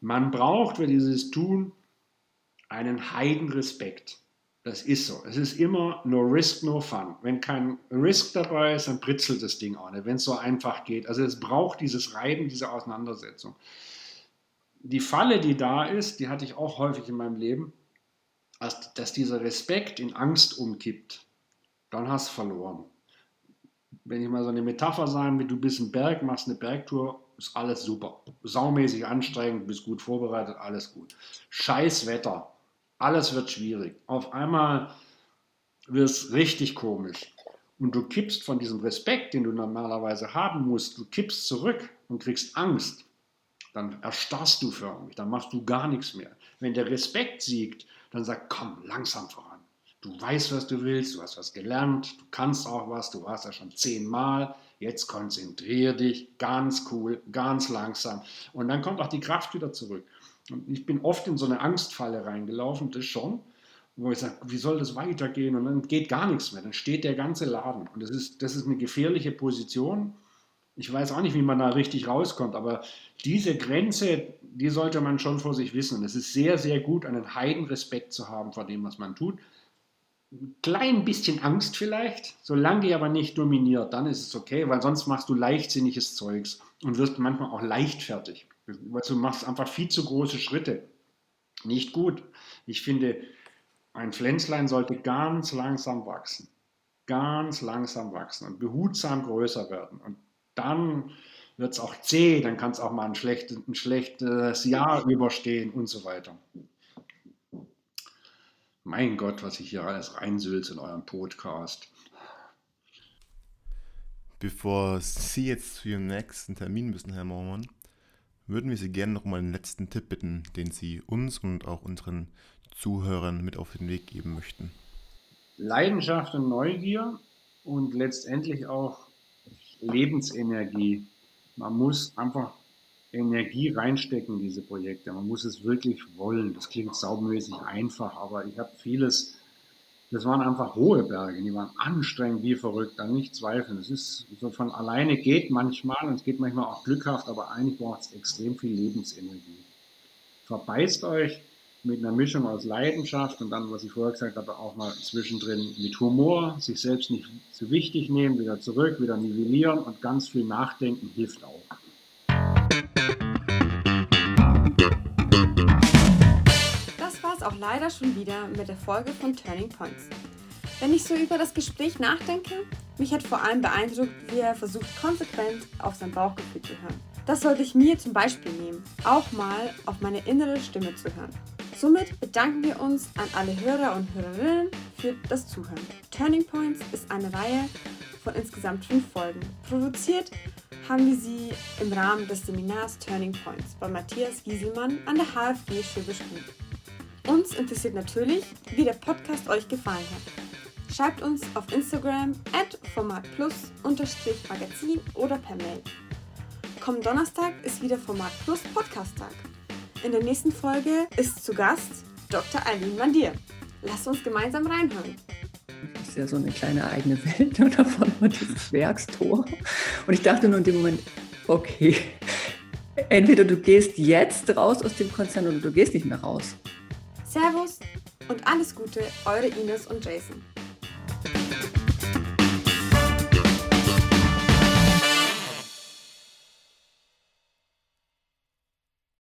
man braucht für dieses Tun einen Heidenrespekt. Das ist so. Es ist immer no risk, no fun. Wenn kein Risk dabei ist, dann britzelt das Ding auch nicht, wenn es so einfach geht. Also es braucht dieses Reiben, diese Auseinandersetzung. Die Falle, die da ist, die hatte ich auch häufig in meinem Leben, dass, dieser Respekt in Angst umkippt. Dann hast du verloren. Wenn ich mal so eine Metapher sagen will, du bist ein Berg, machst eine Bergtour ist alles super. Saumäßig anstrengend, bist gut vorbereitet, alles gut. Scheiß Wetter, alles wird schwierig. Auf einmal wird es richtig komisch. Und du kippst von diesem Respekt, den du normalerweise haben musst, du kippst zurück und kriegst Angst. Dann erstarrst du förmlich, dann machst du gar nichts mehr. Wenn der Respekt siegt, dann sag, komm, langsam voran. Du weißt, was du willst, du hast was gelernt, du kannst auch was, du warst ja schon zehnmal Jetzt konzentriere dich ganz cool, ganz langsam. Und dann kommt auch die Kraft wieder zurück. Und ich bin oft in so eine Angstfalle reingelaufen, das schon, wo ich sage, wie soll das weitergehen? Und dann geht gar nichts mehr. Dann steht der ganze Laden. Und das ist, das ist eine gefährliche Position. Ich weiß auch nicht, wie man da richtig rauskommt, aber diese Grenze, die sollte man schon vor sich wissen. Und es ist sehr, sehr gut, einen Heidenrespekt zu haben vor dem, was man tut ein klein bisschen Angst vielleicht, solange die aber nicht dominiert, dann ist es okay, weil sonst machst du leichtsinniges Zeugs und wirst manchmal auch leichtfertig. Du machst einfach viel zu große Schritte. Nicht gut. Ich finde, ein Pflänzlein sollte ganz langsam wachsen. Ganz langsam wachsen und behutsam größer werden. Und dann wird es auch zäh, dann kann es auch mal ein schlechtes, ein schlechtes Jahr überstehen und so weiter. Mein Gott, was ich hier alles reinsülze in eurem Podcast. Bevor Sie jetzt zu Ihrem nächsten Termin müssen, Herr Mormann, würden wir Sie gerne noch mal einen letzten Tipp bitten, den Sie uns und auch unseren Zuhörern mit auf den Weg geben möchten. Leidenschaft und Neugier und letztendlich auch Lebensenergie. Man muss einfach Energie reinstecken in diese Projekte. Man muss es wirklich wollen. Das klingt saumäßig einfach, aber ich habe vieles, das waren einfach hohe Berge, die waren anstrengend wie verrückt, an nicht zweifeln. Es ist so von alleine geht manchmal und es geht manchmal auch glückhaft, aber eigentlich braucht es extrem viel Lebensenergie. Verbeißt euch, mit einer Mischung aus Leidenschaft und dann, was ich vorher gesagt habe, auch mal zwischendrin mit Humor, sich selbst nicht zu wichtig nehmen, wieder zurück, wieder nivellieren und ganz viel nachdenken hilft auch. Leider schon wieder mit der Folge von Turning Points. Wenn ich so über das Gespräch nachdenke, mich hat vor allem beeindruckt, wie er versucht, konsequent auf sein Bauchgefühl zu hören. Das sollte ich mir zum Beispiel nehmen, auch mal auf meine innere Stimme zu hören. Somit bedanken wir uns an alle Hörer und Hörerinnen für das Zuhören. Turning Points ist eine Reihe von insgesamt fünf Folgen. Produziert haben wir sie im Rahmen des Seminars Turning Points bei Matthias Gieselmann an der HFG Schwäbisch Uns interessiert natürlich, wie der Podcast euch gefallen hat. Schreibt uns auf Instagram at formatplus-magazin oder per Mail. Kommenden Donnerstag ist wieder Format Plus Podcast Tag. In der nächsten Folge ist zu Gast Dr. Eileen Mandir. Lasst uns gemeinsam reinhören. Das ist ja so eine kleine eigene Welt und davon war dieses Werkstor. Und ich dachte nur in dem Moment, okay, entweder du gehst jetzt raus aus dem Konzern oder du gehst nicht mehr raus. Servus und alles Gute, eure Ines und Jason.